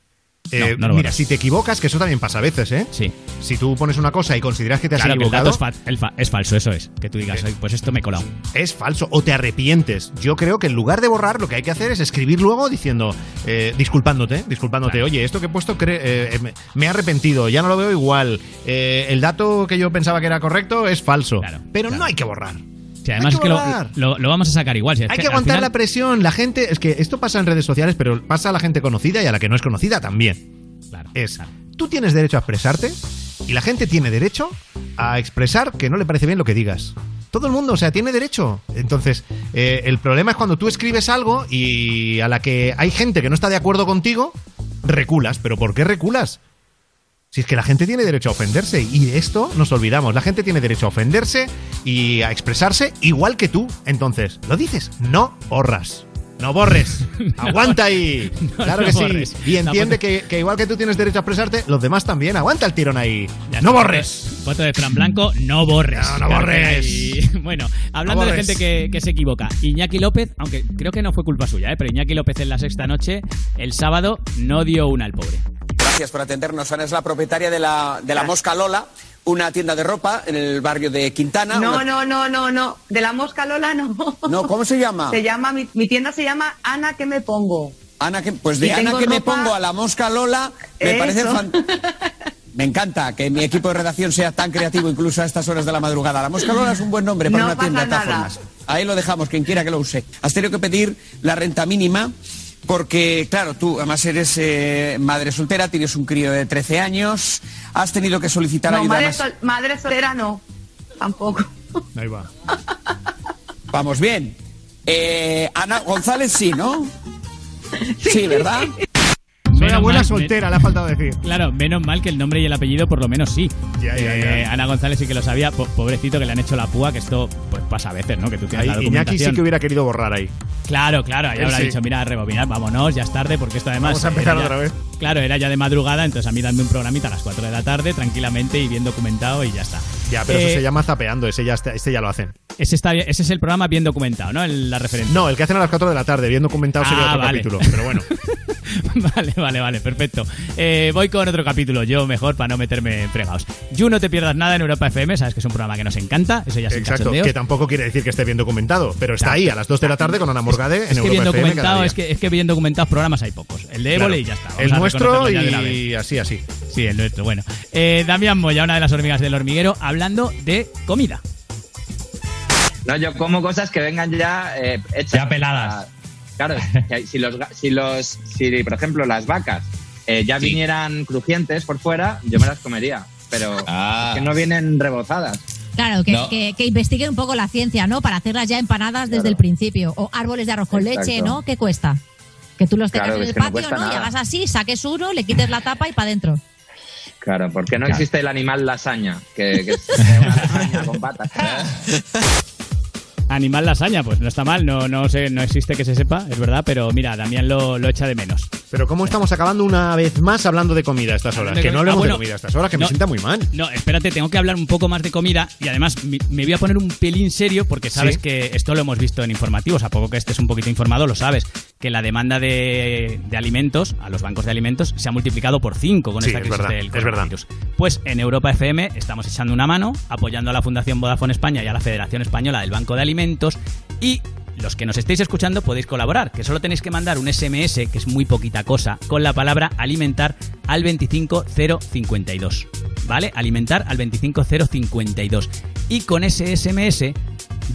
Eh, no mira, si te equivocas, que eso también pasa a veces, ¿eh? Sí. Si tú pones una cosa y consideras que te has Claro, que el equivocado, dato es, fa- el fa- es falso, eso es. Que tú digas, "Ay, pues esto me he colado. es falso o te arrepientes. Yo creo que en lugar de borrar, lo que hay que hacer es escribir luego diciendo, eh, disculpándote, disculpándote, Claro. oye, esto que he puesto eh, me, he arrepentido, ya no lo veo igual. El dato que yo pensaba que era correcto es falso. Pero no hay que borrar. Además es que lo, lo- lo vamos a sacar igual. si Hay que aguantar final- la presión. La gente, es que esto pasa en redes sociales, pero pasa a la gente conocida y a la que no es conocida también. Claro, es, tú tienes derecho a expresarte y la gente tiene derecho a expresar que no le parece bien lo que digas. Todo el mundo, o sea, tiene derecho. Entonces, eh, el problema es cuando tú escribes algo y a la que hay gente que no está de acuerdo contigo, reculas. ¿Pero por qué reculas? Si es que la gente tiene derecho a ofenderse y de esto nos olvidamos. La gente tiene derecho a ofenderse y a expresarse igual que tú. Entonces, lo dices, no borras. No borres. Aguanta ahí. No claro que sí. borres. Y entiende pues- que, que igual que tú tienes derecho a expresarte, los demás también. Aguanta el tirón ahí. Ya no borres. Foto de Fran Blanco, no borres. No, borres. hay- Bueno, hablando de gente que, que se equivoca. Iñaki López, aunque creo que no fue culpa suya, ¿eh? pero Iñaki López en la sexta noche, el sábado, no dio una al pobre. Gracias por atendernos. Ana es la propietaria de la, de la Mosca Lola, una tienda de ropa en el barrio de Quintana. No, una- no, no, no, no. De la mosca Lola no. No, ¿cómo se llama? Se llama, mi, mi tienda se llama Ana, ¿qué me pongo? Ana, que, pues de Y Ana que me pongo a la Mosca Lola, me Eso. parece fan- Me encanta que mi equipo de redacción sea tan creativo incluso a estas horas de la madrugada. La Mosca Lola es un buen nombre para No una tienda de. Ahí lo dejamos, quien quiera que lo use. Has tenido que pedir la renta mínima porque, claro, tú además eres eh, madre soltera, tienes un crío de 13 años, has tenido que solicitar No, ayuda madre, más- sol- madre soltera no. Tampoco. Ahí va. Vamos bien. Eh, Ana González sí, ¿no? Sí, ¿verdad? Soy Menos abuela mal, soltera, le ha faltado decir. Claro, menos mal que el nombre y el apellido por lo menos sí. Ya, ya, Eh, ya. Ana González sí que lo sabía, po- pobrecito que le han hecho la púa, que esto pues pasa a veces, ¿no? Que tú tienes Ahí, la Iñaki documentación. sí que hubiera querido borrar ahí. Claro, claro, ahí Él habrá sí. dicho, mira, rebobinar, vámonos, ya es tarde, porque esto además... Vamos a empezar otra vez. Claro, era ya de madrugada, entonces a mí dame un programita a las 4 de la tarde, tranquilamente y bien documentado y ya está. Ya, pero Eh, eso se llama zapeando, ese ya, está- ese ya lo hacen. Ese, está bien- ese es el programa bien documentado, ¿no? El- la referencia. No, el que hacen a las 4 de la tarde, bien documentado sería Ah, otro vale. capítulo. Pero bueno. vale, vale, vale, perfecto. Eh, voy con otro capítulo, yo mejor para no meterme en fregados. You no te pierdas nada en Europa FM, sabes que es un programa que nos encanta, eso ya sin Exacto, que tampoco quiere decir que esté bien documentado, pero está ahí a las 2 de la tarde con Ana Morgade en Es que bien Europa FM cada documentado, día. es que, es que bien documentados programas hay pocos. El de Évole Claro. y ya está. vamos El nuestro y así, así. Sí, el nuestro, bueno. Eh, Damián Moya, una de las hormigas del hormiguero, hablando de comida. No, yo como cosas que vengan ya eh, hechas. Ya peladas. Claro, si los, ga- si los, si por ejemplo las vacas eh, ya vinieran crujientes por fuera, yo me las comería. Pero Ah. es que no vienen rebozadas. Claro, que, No. que, que investiguen un poco la ciencia, ¿no? Para hacerlas ya empanadas desde el principio. O árboles de arroz con leche. ¿no? ¿Qué cuesta? Que tú los tengas Claro, en el no patio, cuesta ¿no? Y hagas así, saques uno, le quites la tapa y para adentro. Claro, porque no Claro. existe el animal lasaña, que, que es una lasaña con patas. Animal lasaña, pues no está mal, no, no, sé, no existe que se sepa, es verdad, pero mira, Damián lo, lo echa de menos. Pero ¿cómo estamos acabando una vez más hablando de comida a estas horas? Que no hablemos Ah, bueno. de comida a estas horas, que me sienta muy mal. No, espérate, tengo que hablar un poco más de comida y además me, me voy a poner un pelín serio porque sabes Sí. que esto lo hemos visto en informativos, a poco que estés un poquito informado lo sabes, que la demanda de, de alimentos a los bancos de alimentos se ha multiplicado por 5 con Sí, esta es crisis verdad, del es verdad. coronavirus. Pues en Europa FM estamos echando una mano apoyando a la Fundación Vodafone España y a la Federación Española del Banco de Alimentos y los que nos estéis escuchando podéis colaborar, que solo tenéis que mandar un SMS, que es muy poquita cosa, con la palabra alimentar al 25052. ¿Vale? Alimentar al 25052. Y con ese SMS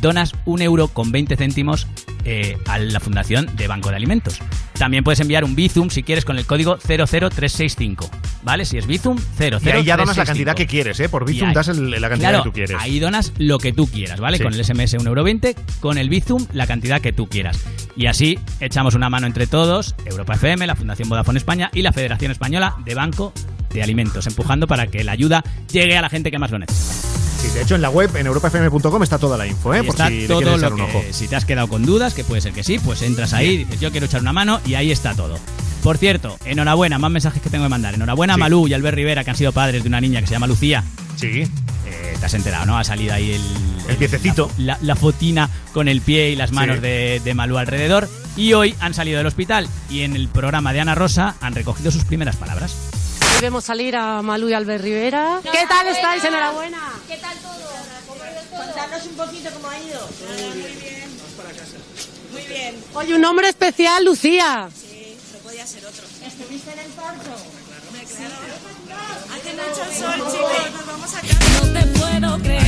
donas un euro con 20 céntimos eh, a la Fundación de Banco de Alimentos. También puedes enviar un Bizum si quieres con el código 00365. ¿Vale? Si es Bizum, 00365. Y ahí ya donas la cantidad que quieres, ¿eh? Por Bizum ahí- das el- la cantidad Claro, que tú quieres. Ahí donas lo que tú quieras, ¿vale? Sí. Con el SMS 1,20€, con el Bizum la cantidad que tú quieras. Y así echamos una mano entre todos, Europa FM, la Fundación Vodafone España y la Federación Española de Banco de Alimentos, empujando para que la ayuda llegue a la gente que más lo necesita. Sí, de hecho en la web, en europafm.com está toda la info, ¿eh? Por le quieres echar que, si te has quedado con dudas, que puede ser que sí, pues entras ahí, dices yo quiero echar una mano y ahí está todo. Por cierto, enhorabuena, más mensajes que tengo que mandar. Enhorabuena a. Malú y Albert Rivera, que han sido padres de una niña que se llama Lucía. Sí. Eh, te has enterado, ¿no? Ha salido ahí el, El piececito. La, la fotina con el pie y las manos Sí. de, de Malú alrededor. Y hoy han salido del hospital y en el programa de Ana Rosa han recogido sus primeras palabras. Hoy vemos salir a Malú y Albert Rivera. ¿Qué tal estáis? Enhorabuena. ¿Qué tal todo? Contarnos un poquito cómo ha ido. muy bien. Muy bien. Oye, un nombre especial, Lucía. Sí, no podía ser otro. ¿Estuviste en el parto? Hace mucho sol, chicos. Nos vamos a casa. No te puedo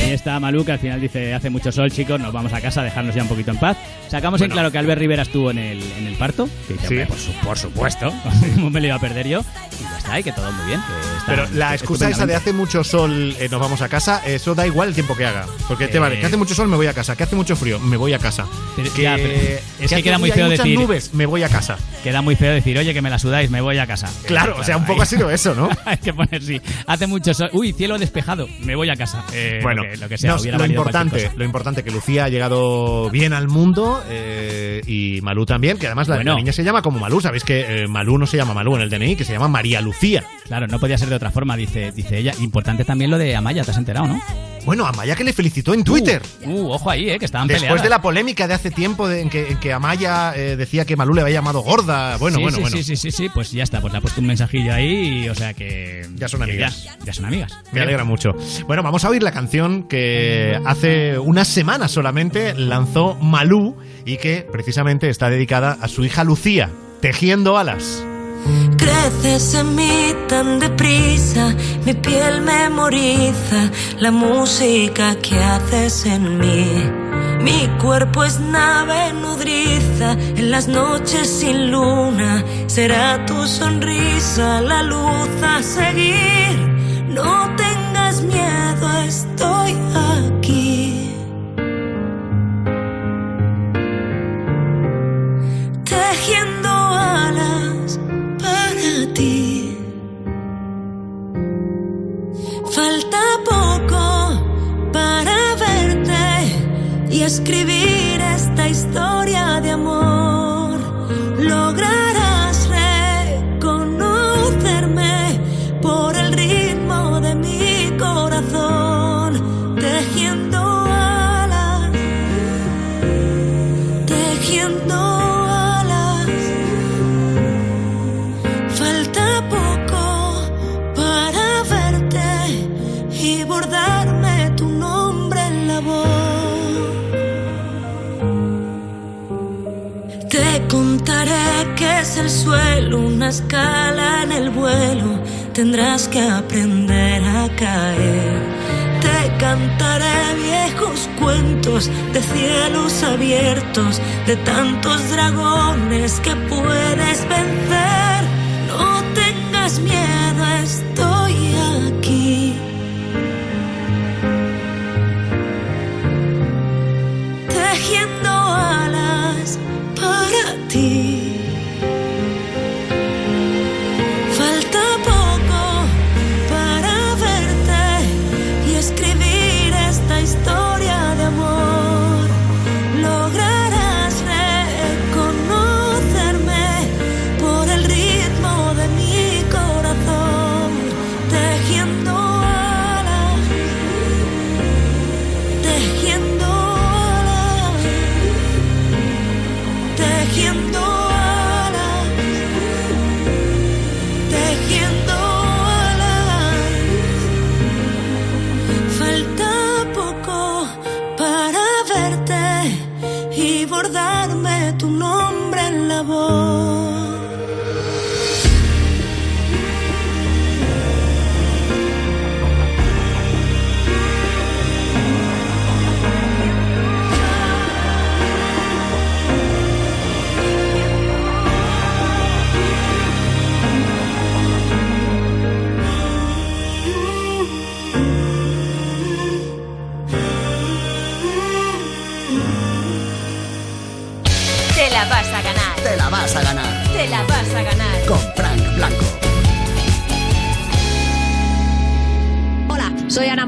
Ahí está que al final dice, hace mucho sol, chicos, nos vamos a casa, dejarnos ya un poquito en paz. Sacamos en claro que Albert Rivera estuvo en el, en el parto. Que dice, Sí. "Hombre, por, su- por supuesto, ¿cómo me lo iba a perder yo? Y ya está, y que todo muy bien. que Pero la excusa esa de hace mucho sol, eh, nos vamos a casa, eso da igual el tiempo que haga. Porque te Eh. vale, que hace mucho sol, me voy a casa. Que hace mucho frío, me voy a casa. Pero- que, ya, pero es que queda muy feo decir- nubes, me voy a casa. Queda muy feo decir, oye, que me la sudáis, me voy a casa. Claro, o sea, un poco ahí- ha sido eso, ¿no? Hay que poner sí. Hace mucho sol. Uy, cielo despejado, me voy a casa. Eh, Bueno, lo que, lo que sea, nos- hubiera lo valido cualquier importante, lo importante que Lucía ha llegado bien al mundo eh, y Malú también, que además la, Bueno. la niña se llama como Malú, sabéis que eh, Malú no se llama Malú en el DNI, que se llama María Lucía. Claro, no podía ser de otra forma, dice, dice ella. Importante también lo de Amaya, te has enterado, ¿no? Bueno, Amaya que le felicitó en Twitter. Uh, ojo ahí, eh, que estaban Después peleadas. de la polémica de hace tiempo de- en, que, en que Amaya eh, decía que Malú le había llamado gorda. Bueno, sí, bueno, sí, bueno. Sí, sí, sí, sí, pues ya está, pues le ha puesto un mensajillo ahí, y, o sea que. Ya son amigas. Ya, ya son amigas. Me alegra mucho. Bueno, vamos a oír la canción que hace unas semanas solamente lanzó Malú y que precisamente está dedicada a su hija Lucía, Tejiendo Alas. Creces en mí tan deprisa, mi piel memoriza la música que haces en mí. Mi cuerpo es nave nudriza en las noches sin luna. Será tu sonrisa la luz a seguir. No tengas miedo, estoy aquí. Tejiendo alas para ti. Falta poco para y escribir esta historia de amor. Contaré que es el suelo, una escala en el vuelo. Tendrás que aprender a caer. Te cantaré viejos cuentos de cielos abiertos, de tantos dragones que puedes vencer. No tengas miedo, aquí.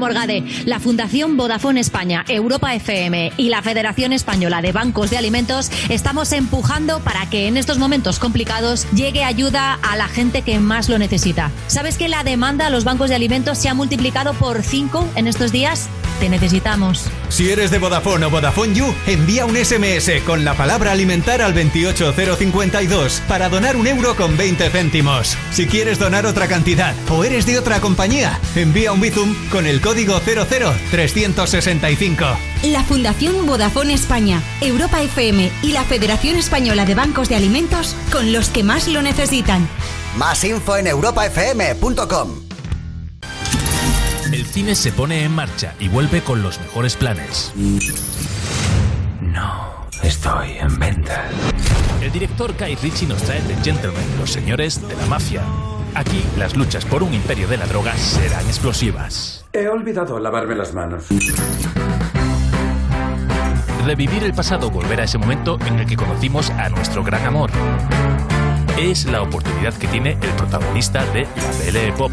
Morgade. La Fundación Vodafone España, Europa FM y la Federación Española de Bancos de Alimentos estamos empujando para que en estos momentos complicados llegue ayuda a la gente que más lo necesita. ¿Sabes que la demanda a los bancos de alimentos se ha multiplicado por 5 en estos días? Te necesitamos. Si eres de Vodafone o Vodafone You, envía un SMS con la palabra alimentar al 28052 para donar un euro con 20 céntimos. Si quieres donar otra cantidad o eres de otra compañía, envía un Bizum con el código 00365. La Fundación Vodafone España, Europa FM y la Federación Española de Bancos de Alimentos con los que más lo necesitan. Más info en europafm.com. El cine se pone en marcha y vuelve con los mejores planes. No, estoy en venta. El director Guy Ritchie nos trae The Gentlemen, los señores de la mafia. Aquí las luchas por un imperio de la droga serán explosivas. He olvidado lavarme las manos. Revivir el pasado, volver a ese momento en el que conocimos a nuestro gran amor. Es la oportunidad que tiene el protagonista de la BL Pop.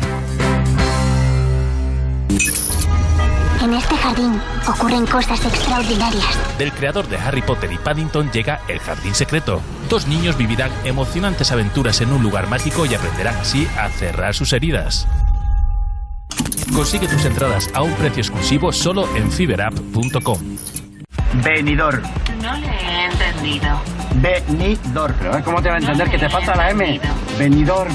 Este jardín ocurren cosas extraordinarias. Del creador de Harry Potter y Paddington llega El Jardín Secreto. Dos niños vivirán emocionantes aventuras en un lugar mágico y aprenderán así a cerrar sus heridas. Consigue tus entradas a un precio exclusivo solo en fiberapp.com. Venidor. No le he entendido. Venidor. Pero. ¿Cómo te va a entender que te falta la M? Venidor.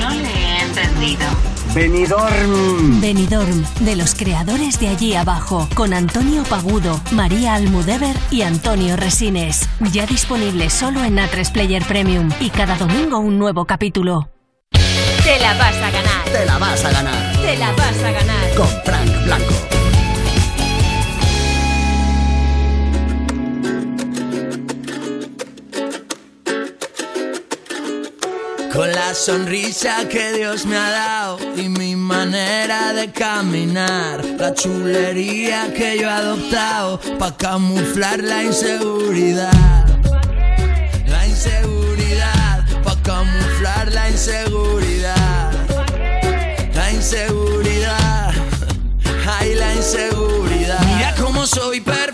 No le he entendido. Venidorm. Benidorm, de los creadores de Allí Abajo, con Antonio Pagudo, María Almudever y Antonio Resines. Ya disponible solo en A3 Player Premium y cada domingo un nuevo capítulo. Te la vas a ganar. Te la vas a ganar. Te la vas a ganar. Con Frank Blanco. Con la sonrisa que Dios me ha dado y mi manera de caminar, la chulería que yo he adoptado para camuflar la inseguridad. La inseguridad, para camuflar la inseguridad. La inseguridad, ay la inseguridad. Mira cómo soy perfecto,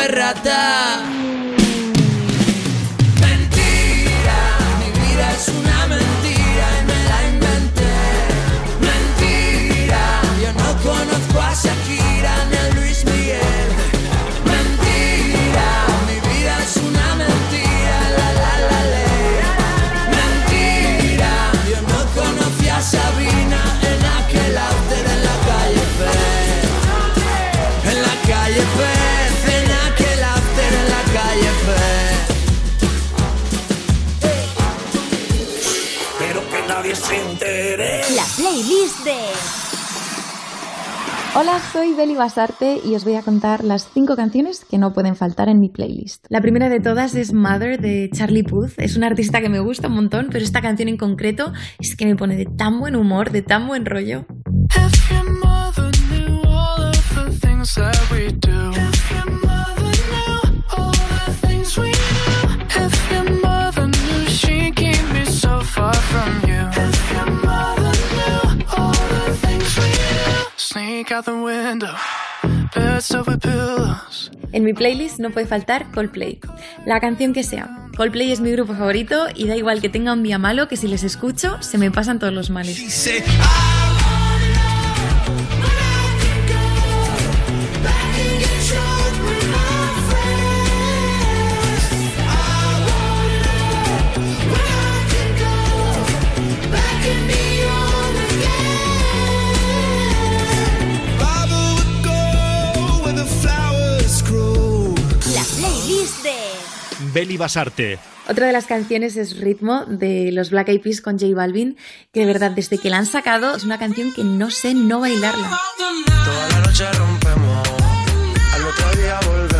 Ferrata. Hola, soy Beli Basarte y os voy a contar las cinco canciones que no pueden faltar en mi playlist. La primera de todas es Mother de Charlie Puth. Es un artista que me gusta un montón, pero esta canción en concreto es que me pone de tan buen humor, de tan buen rollo. If your mother knew all of the things that we do. En mi playlist no puede faltar Coldplay. La canción que sea. Coldplay es mi grupo favorito y da igual que tenga un día malo que si les escucho se me pasan todos los males. Beli Basarte. Otra de las canciones es Ritmo de los Black Eyed Peas con J Balvin, que de verdad desde que la han sacado es una canción que no sé no bailarla. Toda la noche rompemos, al otro día volvemos.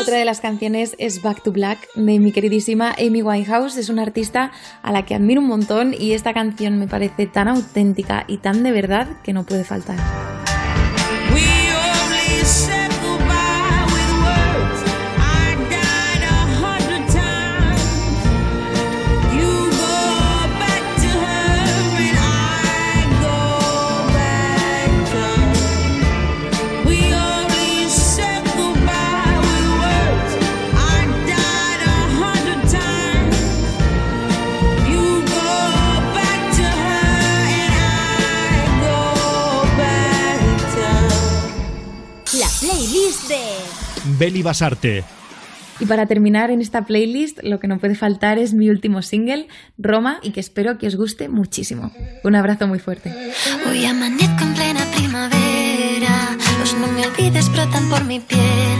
Otra de las canciones es Back to Black de mi queridísima Amy Winehouse. Es una artista a la que admiro un montón y esta canción me parece tan auténtica y tan de verdad que no puede faltar. Beli Basarte. Y para terminar en esta playlist, lo que no puede faltar es mi último single, Roma, y que espero que os guste muchísimo. Un abrazo muy fuerte. Hoy amanezco en plena primavera, los no me olvides brotan por mi piel.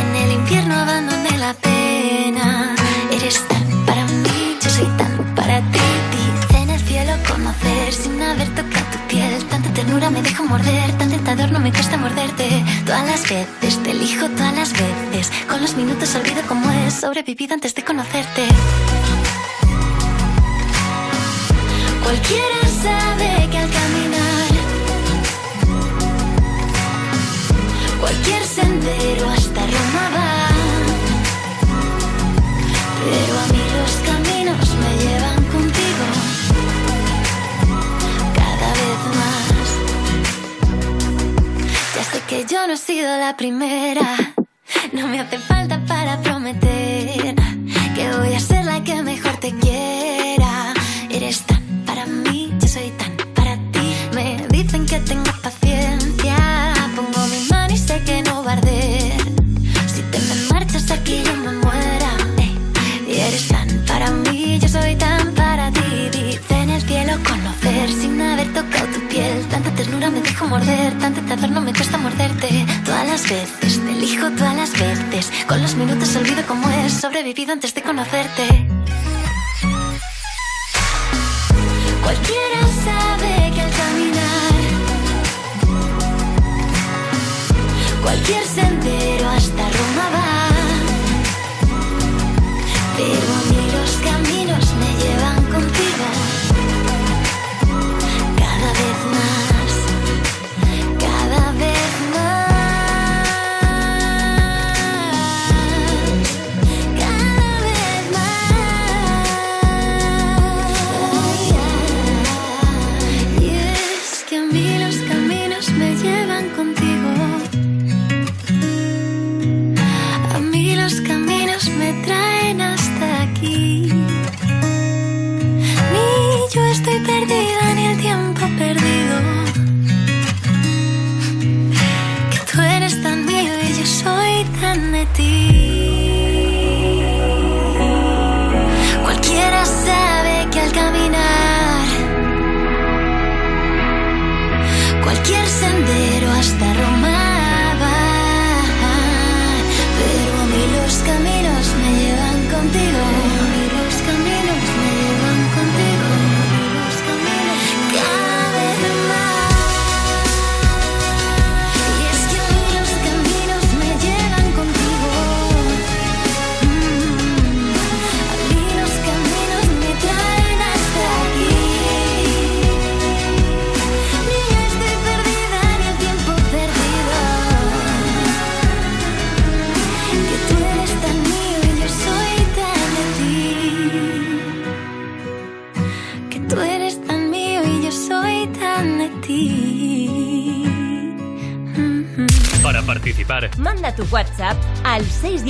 En el infierno abandoné la pena. Eres me dejo morder, tan tentador no me cuesta morderte. Todas las veces te elijo, todas las veces. Con los minutos olvido cómo es sobrevivido antes de conocerte. Cualquiera sabe que al caminar cualquier sendero hasta Roma va. Pero a mí los caminos me que yo no he sido la primera, no me hace falta para prometer que voy a ser la que mejor te quiera. Eres tan para mí, yo soy tan para ti. Me dicen que tengo paciencia, pongo mi mano y sé que no va a arder. Si te me marchas aquí yo me muera. eh. Y eres tan para mí, yo soy tan para ti. Dice en el cielo conocer sin haber tocado tu me dejo morder, tanto tratar no me cuesta morderte. Todas las veces, te elijo todas las veces. Con los minutos olvido cómo es, sobrevivido antes de conocerte. Cualquiera sabe que al caminar, cualquier sendero hasta Roma va. Pero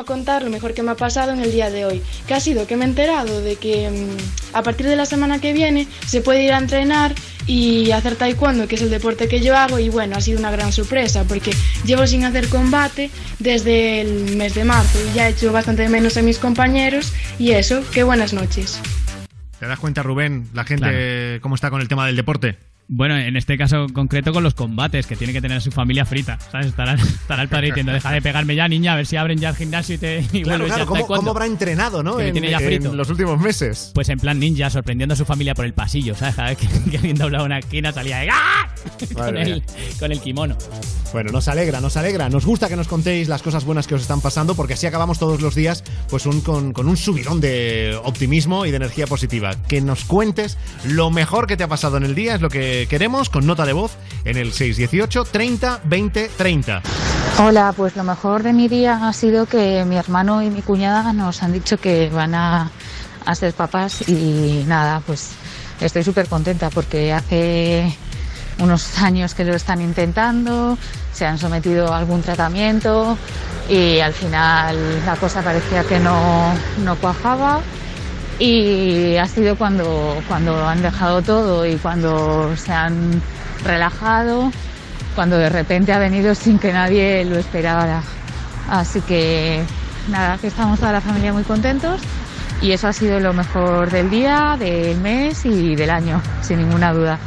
Vengo a contar lo mejor que me ha pasado en el día de hoy, que ha sido que me he enterado de que mm, a partir de la semana que viene se puede ir a entrenar y hacer taekwondo, que es el deporte que yo hago y bueno, ha sido una gran sorpresa porque llevo sin hacer combate desde el mes de marzo y ya he hecho bastante menos a mis compañeros y eso, qué buenas noches. ¿Te das cuenta, Rubén, la gente cómo está con el tema del deporte? Bueno, en este caso concreto con los combates, que tiene que tener a su familia frita, ¿sabes? Estará, estará el padre diciendo, deja de pegarme ya, niña, a ver si abren ya el gimnasio y te y Claro, claro, ¿cómo, taekwondo". cómo habrá entrenado, no? En, tiene ya en frito. los últimos meses. Pues en plan ninja, sorprendiendo a su familia por el pasillo, ¿sabes? Vez que, que alguien doblaba una esquina salía de ¡Ah! con, el, con el kimono. Bueno, nos alegra, nos alegra. Nos gusta que nos contéis las cosas buenas que os están pasando, porque así acabamos todos los días pues un, con, con un subidón de optimismo y de energía positiva. Que nos cuentes lo mejor que te ha pasado en el día, es lo que queremos, con nota de voz en el 618 30 20 30. Hola, pues lo mejor de mi día ha sido que mi hermano y mi cuñada nos han dicho que van a, a ser papás y nada, pues estoy súper contenta porque hace unos años que lo están intentando, se han sometido a algún tratamiento y al final la cosa parecía que no, no cuajaba y ha sido cuando, cuando han dejado todo y cuando se han relajado, cuando de repente ha venido sin que nadie lo esperara. Así que nada, que estamos toda la familia muy contentos y eso ha sido lo mejor del día, del mes y del año, sin ninguna duda.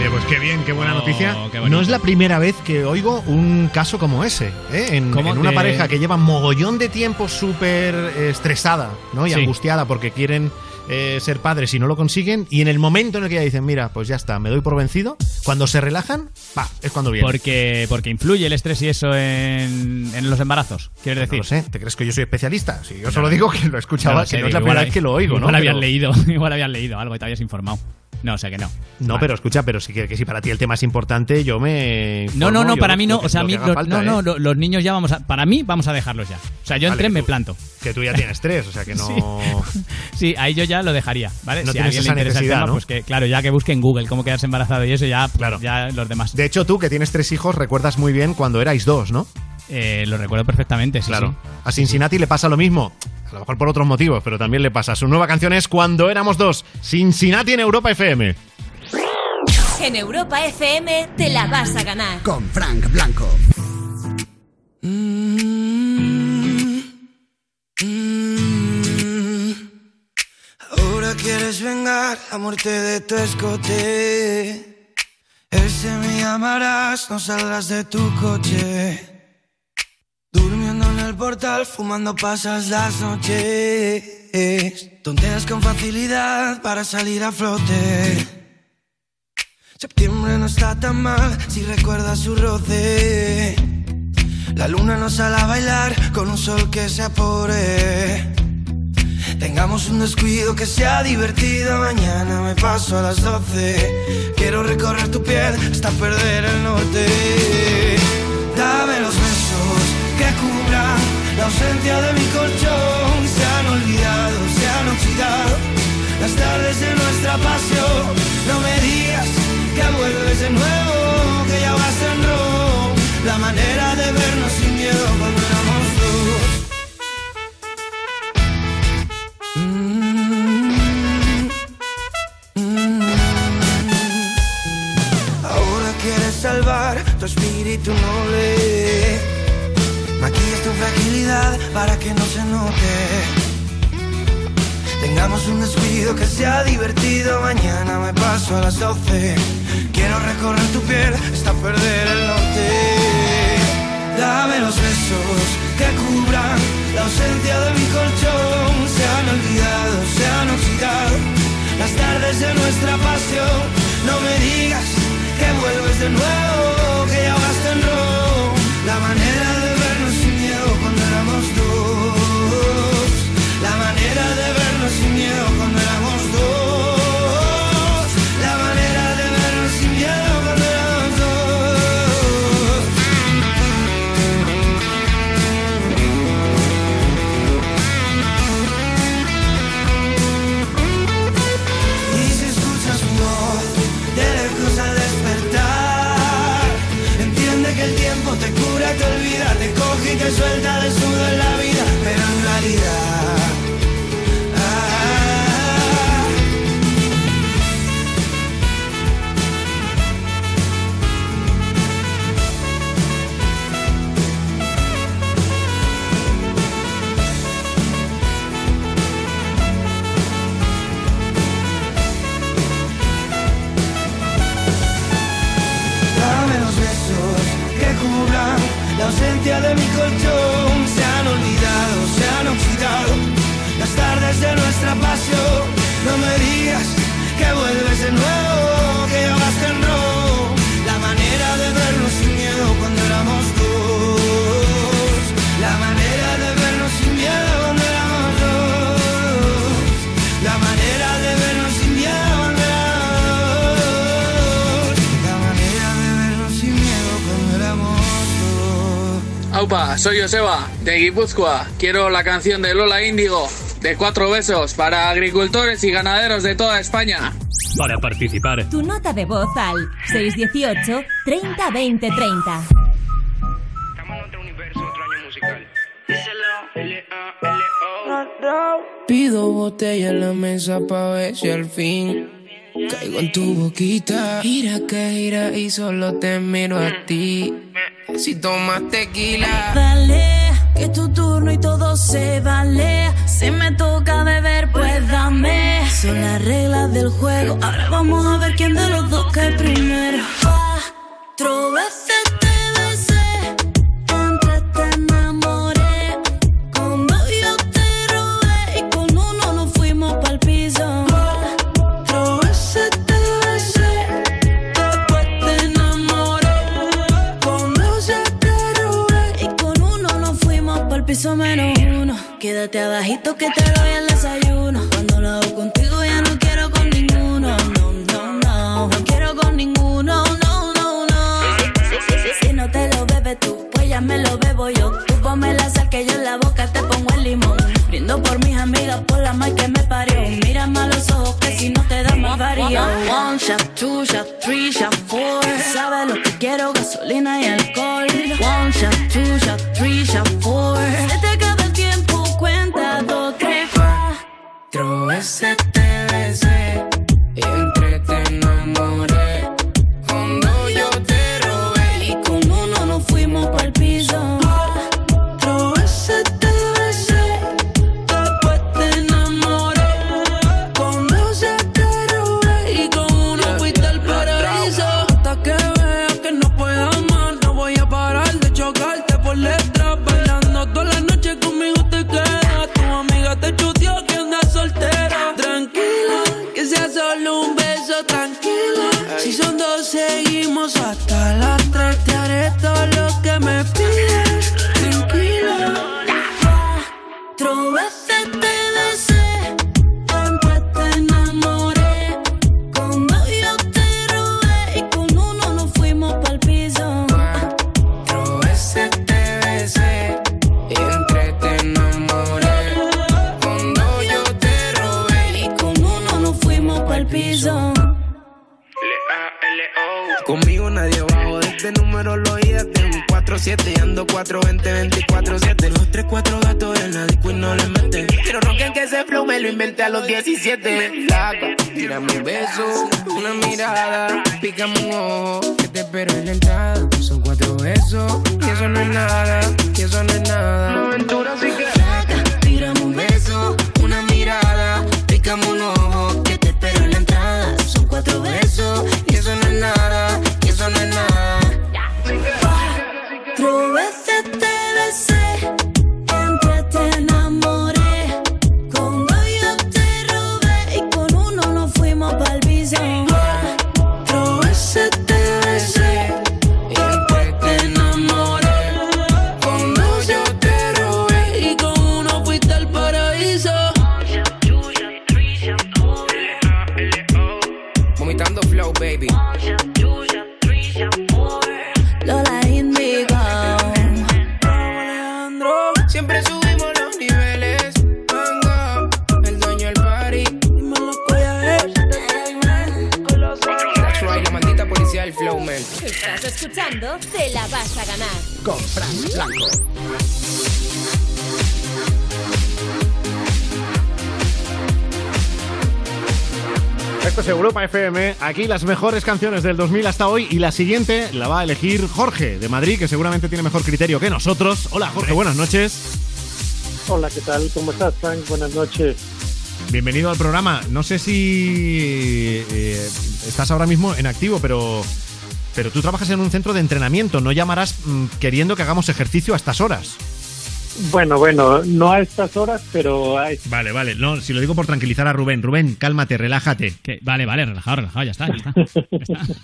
Oye, pues qué bien, qué buena Oh, noticia. qué no es la primera vez que oigo un caso como ese, ¿eh? en, ¿Cómo en una pareja que lleva mogollón de tiempo súper estresada ¿no? y Sí. angustiada porque quieren eh, ser padres y no lo consiguen, y en el momento en el que ya dicen, mira, pues ya está, me doy por vencido, cuando se relajan, pa, es cuando viene. Porque, porque influye el estrés y eso en, en los embarazos, quieres decir. No lo sé, ¿te crees que yo soy especialista? Si yo solo digo que lo he escuchado, lo que sé, no es la primera vez que lo oigo, ¿no? Igual habías Pero- leído, igual habías leído algo y te habías informado. No, o sea que no. No, pero escucha, pero sí que, que si para ti el tema es importante, yo me. No, no, no, para mí no. O sea, a mí, lo- falta, no, no, ¿eh? lo- los niños ya vamos a. Para mí, vamos a dejarlos ya. O sea, yo en Vale, tres me tú- planto. Que tú ya tienes tres, o sea que no. Sí, ahí yo ya lo dejaría, ¿vale? No si a tienes esa le necesidad, tema, ¿no? pues que, claro, ya que busque en Google cómo quedarse embarazado y eso, ya, claro. ya los demás. De hecho, tú que tienes tres hijos, recuerdas muy bien cuando erais dos, ¿no? Eh, lo recuerdo perfectamente, sí. Claro. sí. A Cincinnati le pasa lo mismo. A lo mejor por otros motivos, pero también le pasa. Su nueva canción es Cuando éramos dos. Cincinnati en Europa FM. En Europa FM te la vas a ganar. Con Frank Blanco. Ahora quieres vengar la muerte de tu escote. Ese me llamarás, no saldrás de tu coche. Fumando pasas las noches. Tonteas con facilidad para salir a flote. Septiembre no está tan mal si recuerdas su roce. La luna nos sale a bailar con un sol que se apore. Tengamos un descuido que sea divertido. Mañana me paso a las 12. Quiero recorrer tu piel hasta perder el norte. Dame los que cubran la ausencia de mi colchón. Se han olvidado, se han oxidado las tardes de nuestra pasión. No me digas que vuelves de nuevo, que ya vas en rojo. La manera de vernos sin miedo cuando éramos dos. Ahora quieres salvar tu espíritu noble. Maquillas tu fragilidad para que no se note. Tengamos un descuido que sea divertido. Mañana me paso a las 12. Quiero recorrer tu piel hasta perder el norte. Dame los besos que cubran la ausencia de mi colchón. Se han olvidado, se han oxidado las tardes de nuestra pasión. No me digas que vuelves de nuevo, que ya vas en rojo. La manera de sin miedo cuando éramos dos. La manera de vernos sin miedo cuando éramos dos. Y si escuchas mi voz de lejos al despertar, entiende que el tiempo te cura, te olvida herencia de mi colchón. Se han olvidado, se han oxidado las tardes de nuestra pasión. No me digas que vuelves de nuevo, soy Joseba, de Guipúzcoa. Quiero la canción de Lola Índigo, de cuatro besos, para agricultores y ganaderos de toda España. Para participar, Tu nota de voz al 618 30 20 30. Pido botella en la mesa pa' ver si al fin caigo en tu boquita. Gira que gira y solo te miro a ti. Si tomas tequila. Dale, que es tu turno y todo se vale. Si me toca beber, pues dame. Son las reglas del juego. Ahora vamos a ver quién de los dos cae primero. Cuatro veces Quédate abajito que te doy el desayuno. Cuando lo hago contigo ya no quiero con ninguno. No, no, no. No quiero con ninguno. No, no, no. Si, si, si, si no te lo bebes tú, pues ya me lo bebo yo. Tú ponme la sal que yo en la boca te pongo el limón. Brindo por mis amigas, por la mal que me parió. Mírame a los ojos que si no te da más varío. One shot, two shot, three shot, Con Fran Blanco. Esto es Europa FM. Aquí las mejores canciones del 2000 hasta hoy. Y la siguiente la va a elegir Jorge de Madrid, que seguramente tiene mejor criterio que nosotros. Hola, Jorge, buenas noches. Hola, ¿qué tal? ¿Cómo estás, Frank? Buenas noches. Bienvenido al programa. No sé si eh, estás ahora mismo en activo, pero Pero tú trabajas en un centro de entrenamiento, no llamarás mm, queriendo que hagamos ejercicio a estas horas. Bueno, bueno, no a estas horas, pero a Vale, vale. No, si lo digo por tranquilizar a Rubén. Rubén, cálmate, relájate. Vale, vale, relajado, relajado, ya está, ya está.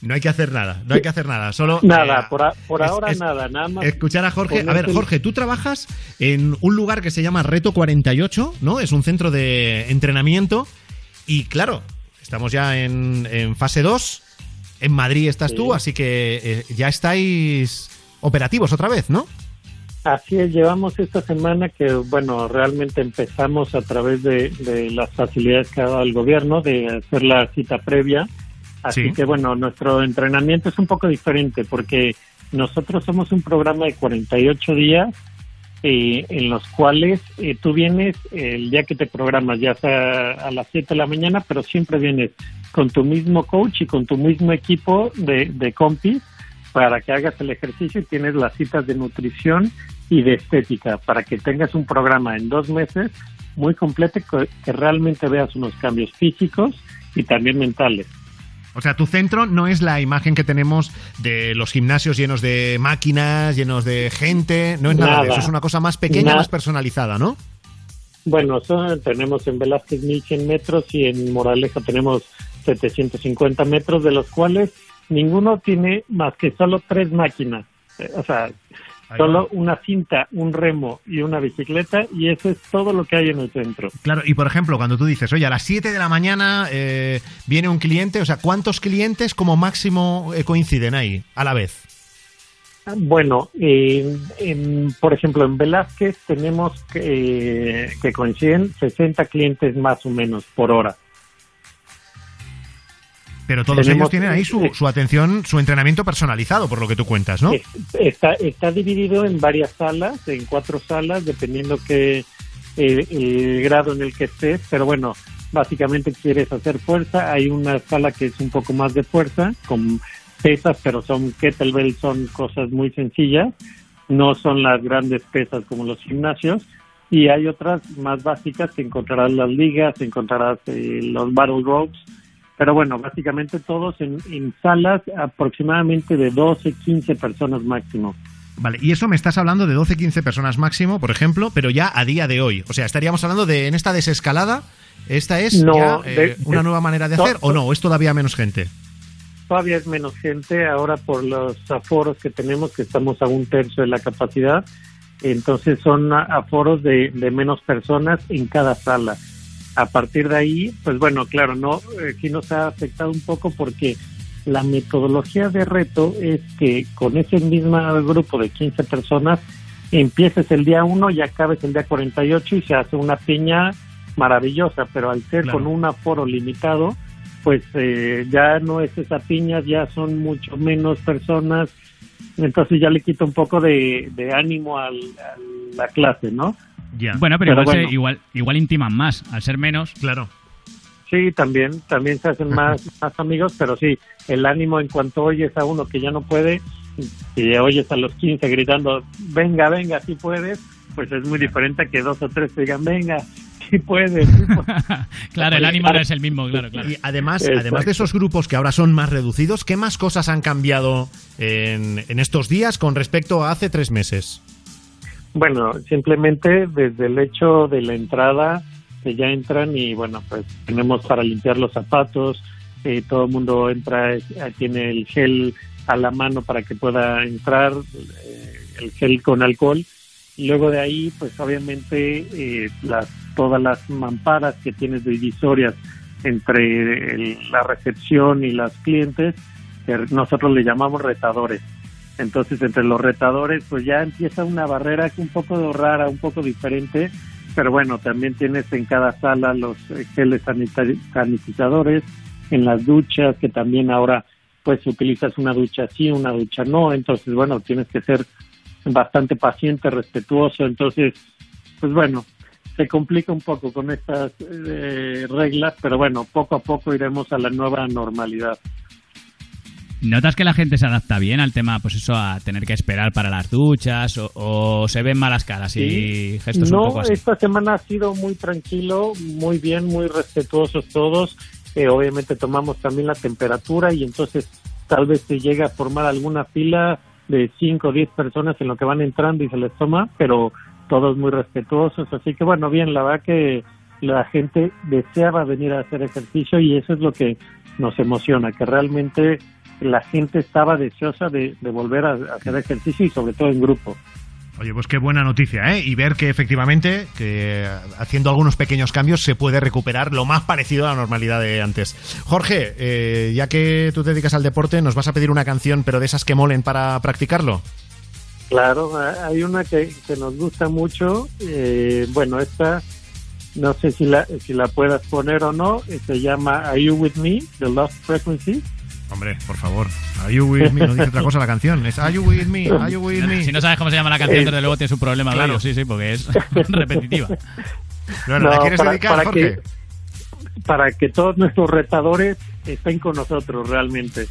No hay que hacer nada, no hay que hacer nada. Solo nada, eh, por, a- por es- ahora es- nada, nada más. Escuchar a Jorge. A ver, Jorge, tú trabajas en un lugar que se llama Reto 48, ¿no? Es un centro de entrenamiento. Y claro, estamos ya en, en fase 2. En Madrid estás Sí. tú, así que eh, ya estáis operativos otra vez, ¿no? Así es, llevamos esta semana que, bueno, realmente empezamos a través de, de las facilidades que ha dado el gobierno de hacer la cita previa. Así Sí. que, bueno, nuestro entrenamiento es un poco diferente porque nosotros somos un programa de 48 días eh, en los cuales eh, tú vienes el día que te programas, ya sea a las 7 de la mañana, pero siempre vienes con tu mismo coach y con tu mismo equipo de, de compis para que hagas el ejercicio y tienes las citas de nutrición y de estética para que tengas un programa en dos meses muy completo que, que realmente veas unos cambios físicos y también mentales. O sea, tu centro no es la imagen que tenemos de los gimnasios llenos de máquinas, llenos de gente. No es nada, de eso. Es una cosa más pequeña, Nada. más personalizada, ¿no? Bueno, son- tenemos en Velázquez 1100 metros y en Moraleja tenemos 750 metros, de los cuales ninguno tiene más que solo tres máquinas. Eh, O sea, solo una cinta, un remo y una bicicleta y eso es todo lo que hay en el centro. Claro, y por ejemplo, cuando tú dices, oye, a las 7 de la mañana eh, viene un cliente, o sea, ¿cuántos clientes como máximo eh, coinciden ahí a la vez? Bueno, en- en- por ejemplo, en Velázquez tenemos que, que coinciden 60 clientes más o menos por hora. Pero todos Tenemos- ellos tienen ahí su, su atención, su entrenamiento personalizado, por lo que tú cuentas, ¿no? Es- Está, está dividido en varias salas, en cuatro salas, dependiendo que eh, el grado en el que estés. Pero bueno, básicamente quieres hacer fuerza. Hay una sala que es un poco más de fuerza, con pesas, pero son kettlebells, son cosas muy sencillas. No son las grandes pesas como los gimnasios. Y hay otras más básicas que encontrarás las ligas, encontrarás eh, los battle ropes. Pero bueno, básicamente todos en, en salas aproximadamente de 12, 15 personas máximo. Vale, y eso me estás hablando de 12, 15 personas máximo, por ejemplo, pero ya a día de hoy. O sea, estaríamos hablando de en esta desescalada, ¿esta es No, ya eh, de- una de- nueva manera de hacer o no? ¿O es todavía menos gente? Todavía es menos gente ahora por los aforos que tenemos, que estamos a un tercio de la capacidad. Entonces son aforos de, de menos personas en cada sala. A partir de ahí, pues bueno, claro, no, eh, sí nos ha afectado un poco porque la metodología de reto es que con ese mismo grupo de 15 personas empieces el día 1 y acabes el día 48 y se hace una piña maravillosa, pero al ser Claro. con un aforo limitado, pues eh, ya no es esa piña, ya son mucho menos personas, entonces ya le quita un poco de, de ánimo al- a la clase, ¿no? Ya. Bueno, pero, Pero igual, se- bueno. igual, igual intiman más, al ser menos. Claro. Sí, también, también se hacen más, más amigos, pero sí, el ánimo en cuanto oyes a uno que ya no puede, y oyes a los 15 gritando, venga, venga, sí puedes, pues es muy diferente a que dos o tres te digan, venga, sí puedes. sí puedes". Claro, el ánimo no es el mismo, claro, claro. Y además, Exacto. además de esos grupos que ahora son más reducidos, ¿qué más cosas han cambiado en, en estos días con respecto a hace tres meses? Bueno, simplemente desde el hecho de la entrada, que ya entran y bueno, pues tenemos para limpiar los zapatos, eh, todo el mundo entra, eh, tiene el gel a la mano para que pueda entrar, eh, el gel con alcohol. Y luego de ahí, pues obviamente eh, las, todas las mamparas que tienes divisorias entre el- la recepción y las clientes, nosotros le llamamos retadores. Entonces, entre los retadores, pues ya empieza una barrera que un poco rara, un poco diferente, pero bueno, también tienes en cada sala los eh, geles sanitizadores, en las duchas, que también ahora pues utilizas una ducha sí, una ducha no, entonces bueno, tienes que ser bastante paciente, respetuoso, entonces pues bueno, se complica un poco con estas eh, reglas, pero bueno, poco a poco iremos a la nueva normalidad. ¿Notas que la gente se adapta bien al tema, pues eso, a tener que esperar para las duchas o, o se ven malas caras y gestos no, un poco así? esta semana ha sido muy tranquilo, muy bien, muy respetuosos todos. eh, obviamente tomamos también la temperatura y entonces tal vez se llega a formar alguna fila de 5 o 10 personas en lo que van entrando y se les toma, pero todos muy respetuosos, así que bueno, bien, la verdad que la gente deseaba venir a hacer ejercicio y eso es lo que nos emociona, que realmente la gente estaba deseosa de, de volver a, a hacer ejercicio y sobre todo en grupo. Oye, pues qué buena noticia, ¿eh? Y ver que efectivamente, que haciendo algunos pequeños cambios se puede recuperar lo más parecido a la normalidad de antes. Jorge, eh, ya que tú te dedicas al deporte, ¿nos vas a pedir una canción, pero de esas que molen para practicarlo? Claro, hay una que, que nos gusta mucho. eh, bueno, esta no sé si la, si la puedas poner o no. eh, Se llama Are You With Me? The Lost Frequency. Hombre, por favor. Are you with me? No dice otra cosa la canción. Es Are you with me? Are you with me? Si no sabes cómo se llama la canción, Eh, desde luego tienes un problema claro. sí, sí, porque es repetitiva. Bueno, ¿la No, quieres para- dedicar, para Jorge? que- para que todos nuestros retadores estén con nosotros realmente.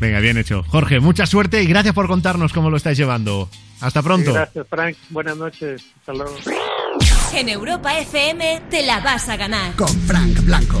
Venga, bien hecho. Jorge, mucha suerte y gracias por contarnos cómo lo estáis llevando. Hasta pronto. Gracias, Frank. Buenas noches. Hasta luego. En Europa FM te la vas a ganar. Con Frank Blanco.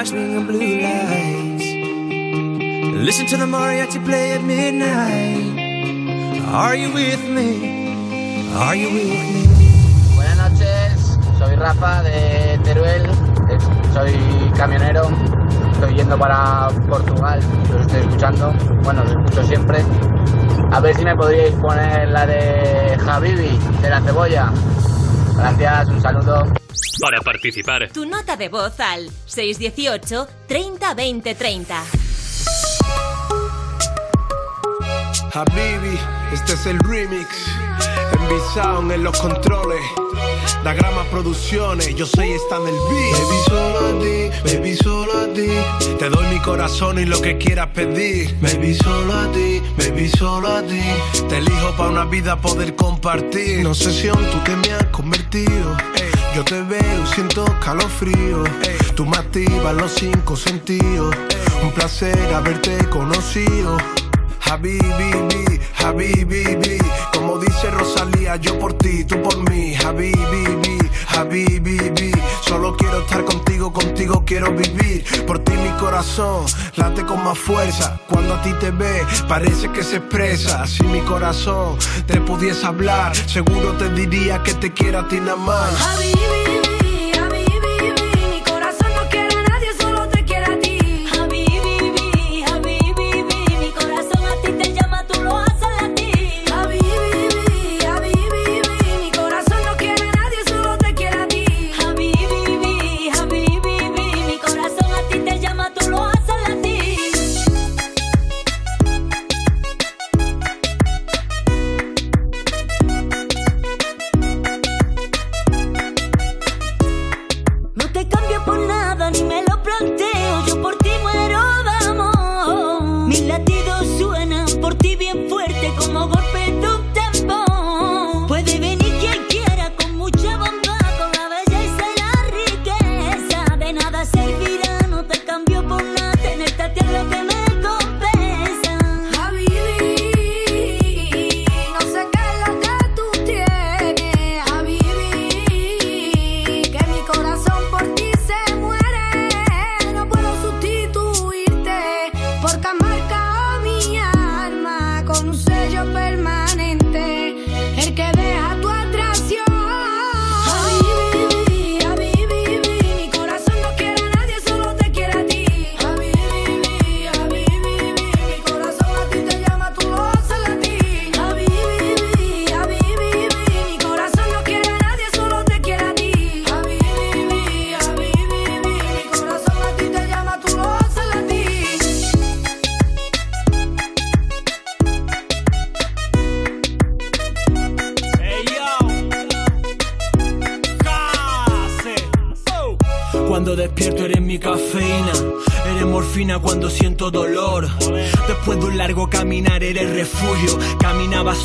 Listen to the mariachi play at midnight. Are you with me? Are you with me? Buenas noches, soy Rafa de Teruel, soy camionero, estoy yendo para Portugal, los estoy escuchando, bueno, los escucho siempre. A ver si me podríais poner la de Habibi, de la cebolla. Gracias, un saludo. Para participar, Tu nota de voz al 618 30 20 30. Habibi, este es el remix. Envisado en los controles. Da grama producciones, yo soy esta del beat. Baby, solo a ti, baby, solo a ti. Te doy mi corazón y lo que quieras pedir. Baby, solo a ti, baby, solo a ti. Te elijo para una vida poder compartir. No sé si aún tú que me has convertido. Yo te veo y siento calofrío. Tú me activas los cinco sentidos. Un placer haberte conocido. Habibi, Habibi, como dice Rosalía, yo por ti, tú por mí, Habibi, Solo quiero estar contigo, contigo quiero vivir, por ti mi corazón late con más fuerza, cuando a ti te ve, parece que se expresa, si mi corazón te pudiese hablar, seguro te diría que te quiero a ti nada más.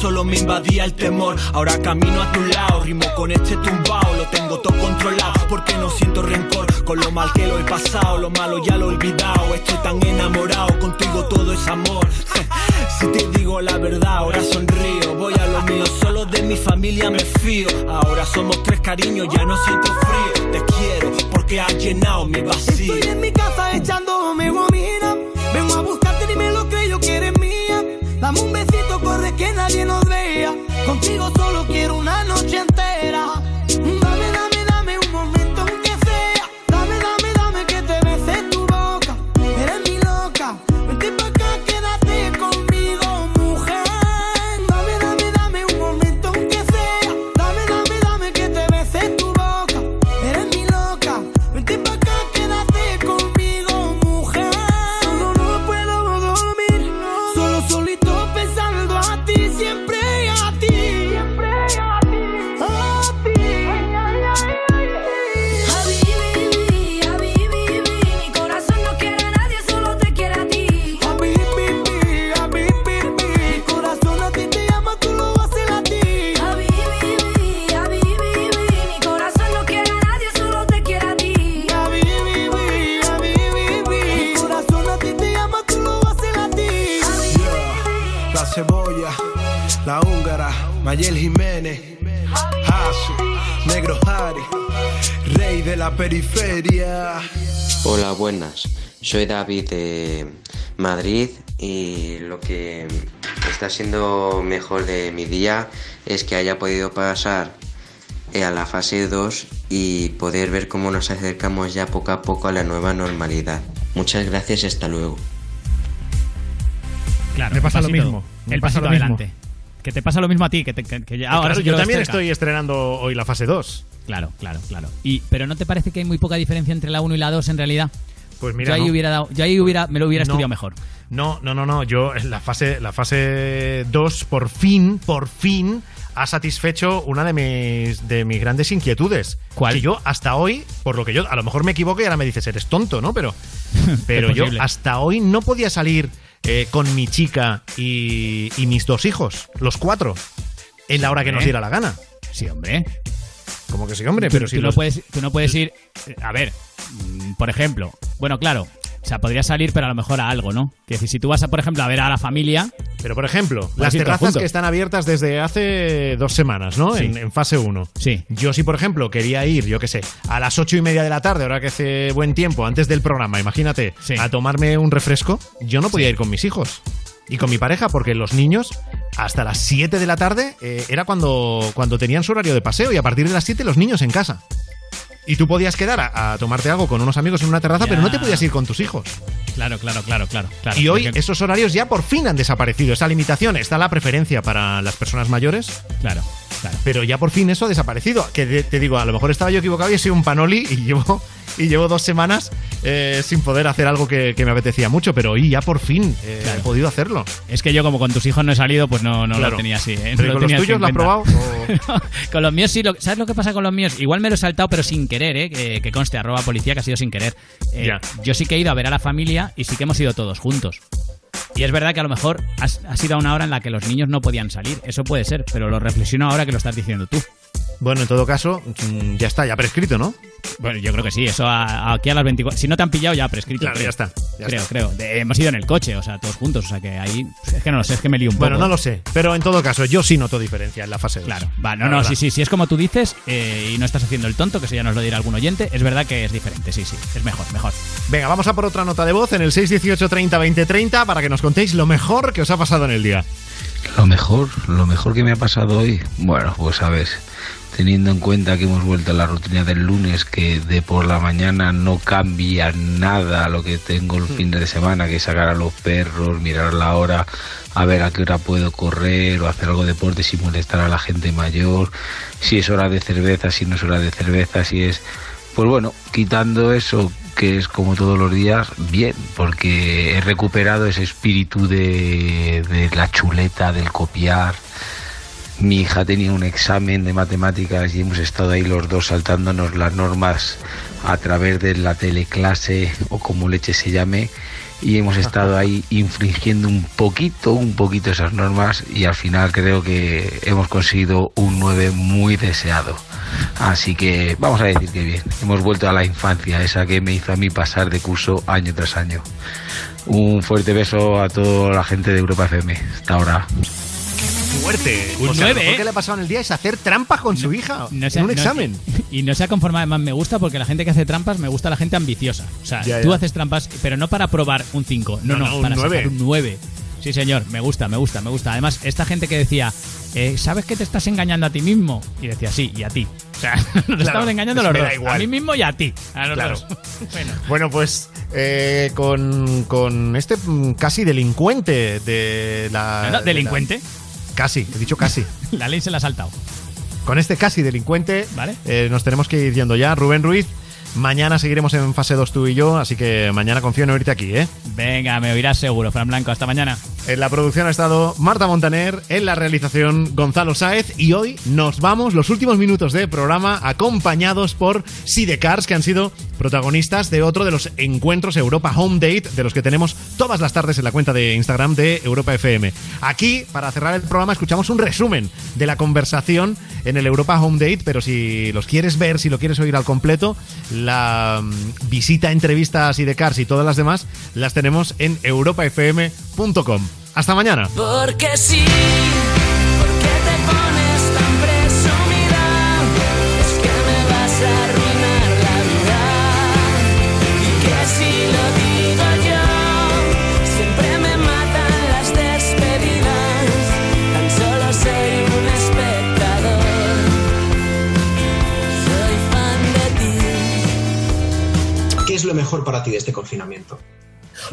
Solo, me invadía el temor. Ahora camino a tu lado, rimo con este tumbao. Lo tengo todo controlado porque no siento rencor. Con lo mal que lo he pasado, lo malo ya lo he olvidado. Estoy tan enamorado, contigo todo es amor. Si te digo la verdad, ahora sonrío. Voy a lo mío, solo de mi familia me fío. Ahora somos tres cariños, ya no siento frío. Te quiero porque has llenado mi vacío. Soy David de Madrid y lo que está siendo mejor de mi día es que haya podido pasar eh, a la fase 2 y poder ver cómo nos acercamos ya poco a poco a la nueva normalidad. Muchas gracias y hasta luego. Claro, Me pasa lo mismo, me El pasa pasito lo mismo. adelante. Que te pasa lo mismo a ti, que, te- que- que ya ahora Claro, sí que yo también cerca. estoy estrenando hoy la fase 2. Claro, claro, claro. Y, pero ¿no te parece que hay muy poca diferencia entre la 1 y la 2 en realidad? Pues mira, yo ahí no. hubiera dado, yo ahí hubiera, me lo hubiera No. estudiado mejor. No, no, no, no. Yo en la fase, la fase 2, por fin, por fin, ha satisfecho una de mis, de mis grandes inquietudes. ¿Cuál? Que yo hasta hoy, por lo que yo, a lo mejor me equivoco y ahora me dices, eres tonto, ¿no? Pero, pero yo hasta hoy no podía salir eh, con mi chica y, y mis dos hijos, los cuatro, en la hora que nos diera la gana. Sí, hombre. Como que sí, hombre, Tú- pero tú, si no puedes, tú no puedes ir. eh, A ver, por ejemplo, bueno, claro. O sea, podría salir, pero a lo mejor a algo, ¿no? Que si tú vas, a, por ejemplo, a ver a la familia. Pero, por ejemplo, las terrazas juntos. que están abiertas desde hace dos semanas, ¿no? Sí. En, en fase 1. Sí. Yo si, por ejemplo, quería ir, yo qué sé, a las ocho y media de la tarde, ahora que hace buen tiempo, antes del programa, imagínate, a tomarme un refresco, yo no podía ir con mis hijos. Y con mi pareja, porque los niños, hasta las 7 de la tarde, eh, era cuando, cuando tenían su horario de paseo, y a partir de las 7 los niños en casa. Y tú podías quedar a, a tomarte algo con unos amigos en una terraza, Ya. pero no te podías ir con tus hijos. Claro, claro, claro, claro. claro. Y hoy Porque- esos horarios ya por fin han desaparecido. Esa limitación está la preferencia para las personas mayores. Claro, claro. Pero ya por fin eso ha desaparecido. Que te digo, a lo mejor estaba yo equivocado y he sido un panoli y llevo, y llevo dos semanas eh, sin poder hacer algo que, que me apetecía mucho. Pero hoy ya por fin eh, Claro. he podido hacerlo. Es que yo, como con tus hijos no he salido, pues no, no Claro. lo tenía así. ¿eh? Pero No ¿y con los tuyos lo has probado? con los míos sí. Lo, ¿Sabes lo que pasa con los míos? Igual me lo he saltado, pero sin querer, ¿eh? Que, que conste, arroba policía, que ha sido sin querer. Eh. Yo sí que he ido a ver a la familia y sí que hemos ido todos juntos. Y es verdad que a lo mejor has- ha sido una hora en la que los niños no podían salir. Eso puede ser, pero lo reflexiono ahora que lo estás diciendo tú. Bueno, en todo caso, mm, ya está, ya prescrito, ¿no? Bueno, yo creo que sí. Eso a- aquí a las 24. Si no te han pillado, ya ha prescrito. Claro, creo. ya está, ya creo, está. creo. De- hemos ido en el coche, o sea, todos juntos. O sea, que ahí. Es que no lo sé, es que me lío un Bueno, poco. no lo sé. Pero en todo caso, yo sí noto diferencia en la fase 2. Claro, va, no, no, sí, sí, sí, es como tú dices eh, y no estás haciendo el tonto, que eso ya nos lo dirá algún oyente, es verdad que es diferente, sí, sí, es mejor, mejor. Venga, vamos a por otra nota de voz en el 618 30 20 30 para que nos contéis lo mejor que os ha pasado en el día. Lo mejor, lo mejor que me ha pasado hoy, bueno, pues a ver, teniendo en cuenta que hemos vuelto a la rutina del lunes, que de por la mañana no cambia nada lo que tengo el fin de semana, que sacar a los perros, mirar la hora, a ver a qué hora puedo correr o hacer algo de deporte sin molestar a la gente mayor, si es hora de cerveza, si no es hora de cerveza, si es... Pues bueno, quitando eso, que es como todos los días, bien, porque he recuperado ese espíritu de, de la chuleta, del copiar. Mi hija tenía un examen de matemáticas y hemos estado ahí los dos saltándonos las normas a través de la teleclase o como leche se llame y hemos estado ahí infringiendo un poquito, un poquito esas normas y al final creo que hemos conseguido un 9 muy deseado. Así que vamos a decir que bien, hemos vuelto a la infancia, esa que me hizo a mí pasar de curso año tras año. Un fuerte beso a toda la gente de Europa FM. Hasta ahora. Fuerte. Un O sea, lo nueve, mejor ¿eh? que le ha pasado en el día es hacer trampas con su hija No en un no- examen. Y no se ha conformado. Además, me gusta porque la gente que hace trampas me gusta la gente ambiciosa. O sea, Ya, tú ya. haces trampas, pero no para probar un 5. No, No, no, no, un para sacar nueve. un 9. Sí, señor, me gusta, me gusta, me gusta. Además, esta gente que decía, eh, ¿sabes que te estás engañando a ti mismo? Y decía, sí, y a ti. O sea, nos estamos engañando pues los dos. igual. A mí mismo y a ti. A los Claro. dos. bueno. Bueno, pues eh, con, con este mm, casi delincuente de la. No, no, de ¿delincuente? la- casi, he dicho casi. La ley se la ha saltado. Con este casi delincuente Vale. eh, nos tenemos que ir yendo ya. Rubén Ruiz, mañana seguiremos en fase 2 tú y yo, así que mañana confío en oírte aquí, ¿eh? Venga, me oirás seguro, Fran Blanco. Hasta mañana. En la producción ha estado Marta Montaner, en la realización Gonzalo Sáez y hoy nos vamos los últimos minutos de programa acompañados por Sidecars que han sido protagonistas de otro de los encuentros Europa Home Date de los que tenemos todas las tardes en la cuenta de Instagram de Europa FM. Aquí, para cerrar el programa, escuchamos un resumen de la conversación en el Europa Home Date, pero si los quieres ver, si lo quieres oír al completo, la mm, visita, entrevista a Sidecars y todas las demás las tenemos en europafm.com. Hasta mañana. Porque sí, mejor para ti de este confinamiento?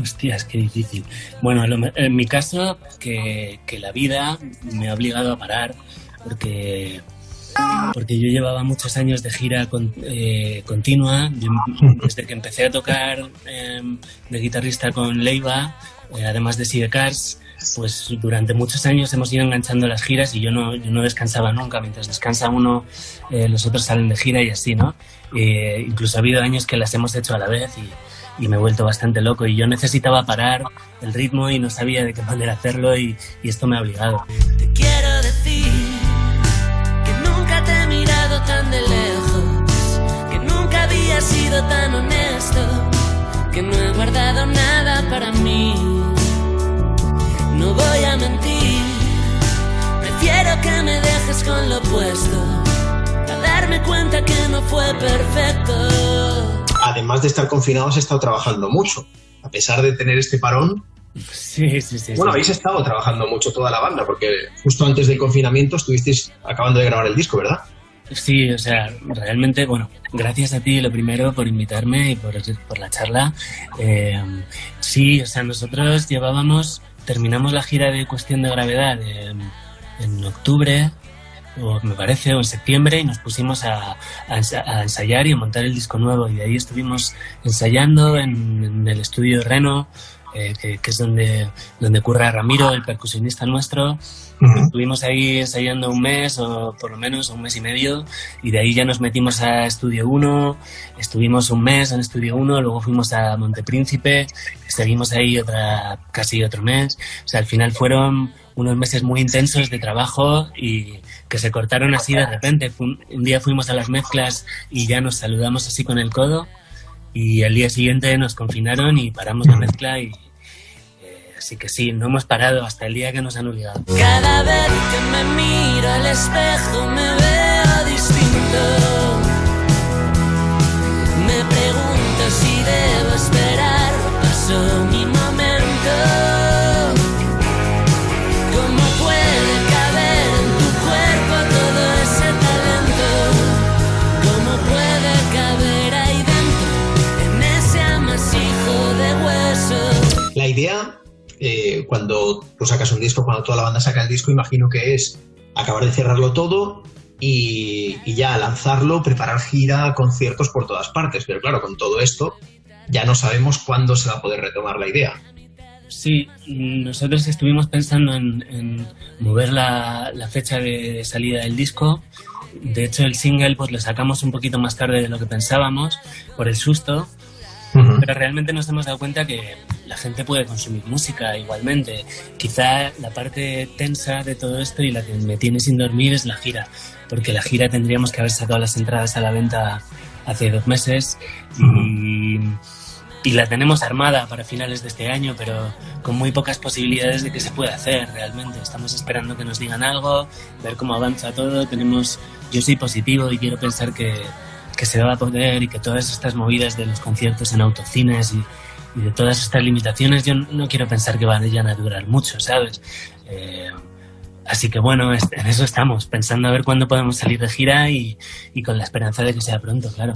Hostias, qué difícil. Bueno, en mi caso, que, que la vida me ha obligado a parar porque, porque yo llevaba muchos años de gira con- eh, continua, yo- desde que empecé a tocar eh, de guitarrista con Leiva, eh, además de Sidecars, pues durante muchos años hemos ido enganchando las giras y yo no, yo no descansaba nunca. Mientras descansa uno, eh, los otros salen de gira y así, ¿no? Eh, incluso ha habido años que las hemos hecho a la vez y, y me he vuelto bastante loco y yo necesitaba parar el ritmo y no sabía de qué manera hacerlo y, y esto me ha obligado. Quiero decir que nunca te he mirado tan de lejos, que nunca había sido tan honesto, que no he guardado nada para mí. No voy a mentir, prefiero que me dejes con lo opuesto, darme cuenta que no fue perfecto. Además de estar confinados, he estado trabajando mucho. A pesar de tener este parón, Sí, sí, sí. bueno, sí. habéis estado trabajando mucho toda la banda, porque justo antes del confinamiento estuvisteis acabando de grabar el disco, ¿verdad? Sí, o sea, realmente, bueno, gracias a ti lo primero por invitarme y por, por la charla. Eh, sí, o sea, nosotros llevábamos, terminamos la gira de Cuestión de Gravedad eh, en octubre, o me parece, o en septiembre, y nos pusimos a, a ensa- a ensayar y a montar el disco nuevo. Y de ahí estuvimos ensayando en, en el estudio de Reno, eh, que, que es donde, donde curra Ramiro, el percusionista nuestro. Estuvimos ahí ensayando un mes o por lo menos un mes y medio y de ahí ya nos metimos a Estudio 1, estuvimos un mes en Estudio 1, luego fuimos a Montepríncipe, seguimos ahí otra, casi otro mes. O sea, al final fueron unos meses muy intensos de trabajo y que se cortaron así de repente. Un día fuimos a las mezclas y ya nos saludamos así con el codo y al día siguiente nos confinaron y paramos la mezcla y eh, así que sí, no hemos parado hasta el día que nos han obligado. Cada vez que me miro al espejo me veo distinto. Me pregunto si debo esperar, pasó mi cuando tú sacas un disco, cuando toda la banda saca el disco, imagino que es acabar de cerrarlo todo y, ya lanzarlo, preparar gira, conciertos por todas partes. Pero claro, con todo esto ya no sabemos cuándo se va a poder retomar la idea. Sí, nosotros estuvimos pensando en, en mover la, la fecha de salida del disco de hecho el single pues lo sacamos un poquito más tarde de lo que pensábamos por el susto, pero realmente nos hemos dado cuenta que la gente puede consumir música igualmente. Quizá la parte tensa de todo esto y la que me tiene sin dormir es la gira, porque la gira tendríamos que haber sacado las entradas a la venta hace dos meses y, y la tenemos armada para finales de este año, pero con muy pocas posibilidades de que se pueda hacer realmente. Estamos esperando que nos digan algo, ver cómo avanza todo. Tenemos, yo soy positivo y quiero pensar que, que se va a poder y que todas estas movidas de los conciertos en autocines y, de todas estas limitaciones, yo no quiero pensar que vayan a durar mucho, ¿sabes? Eh, así que bueno, en eso estamos, pensando a ver cuándo podemos salir de gira y con la esperanza de que sea pronto, claro.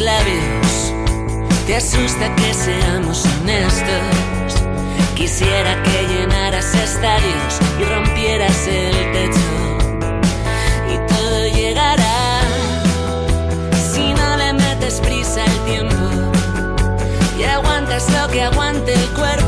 Labios. Te asusta que seamos honestos. Quisiera que llenaras estadios y rompieras el techo. Y todo llegará si no le metes prisa al tiempo y aguantas lo que aguante el cuerpo.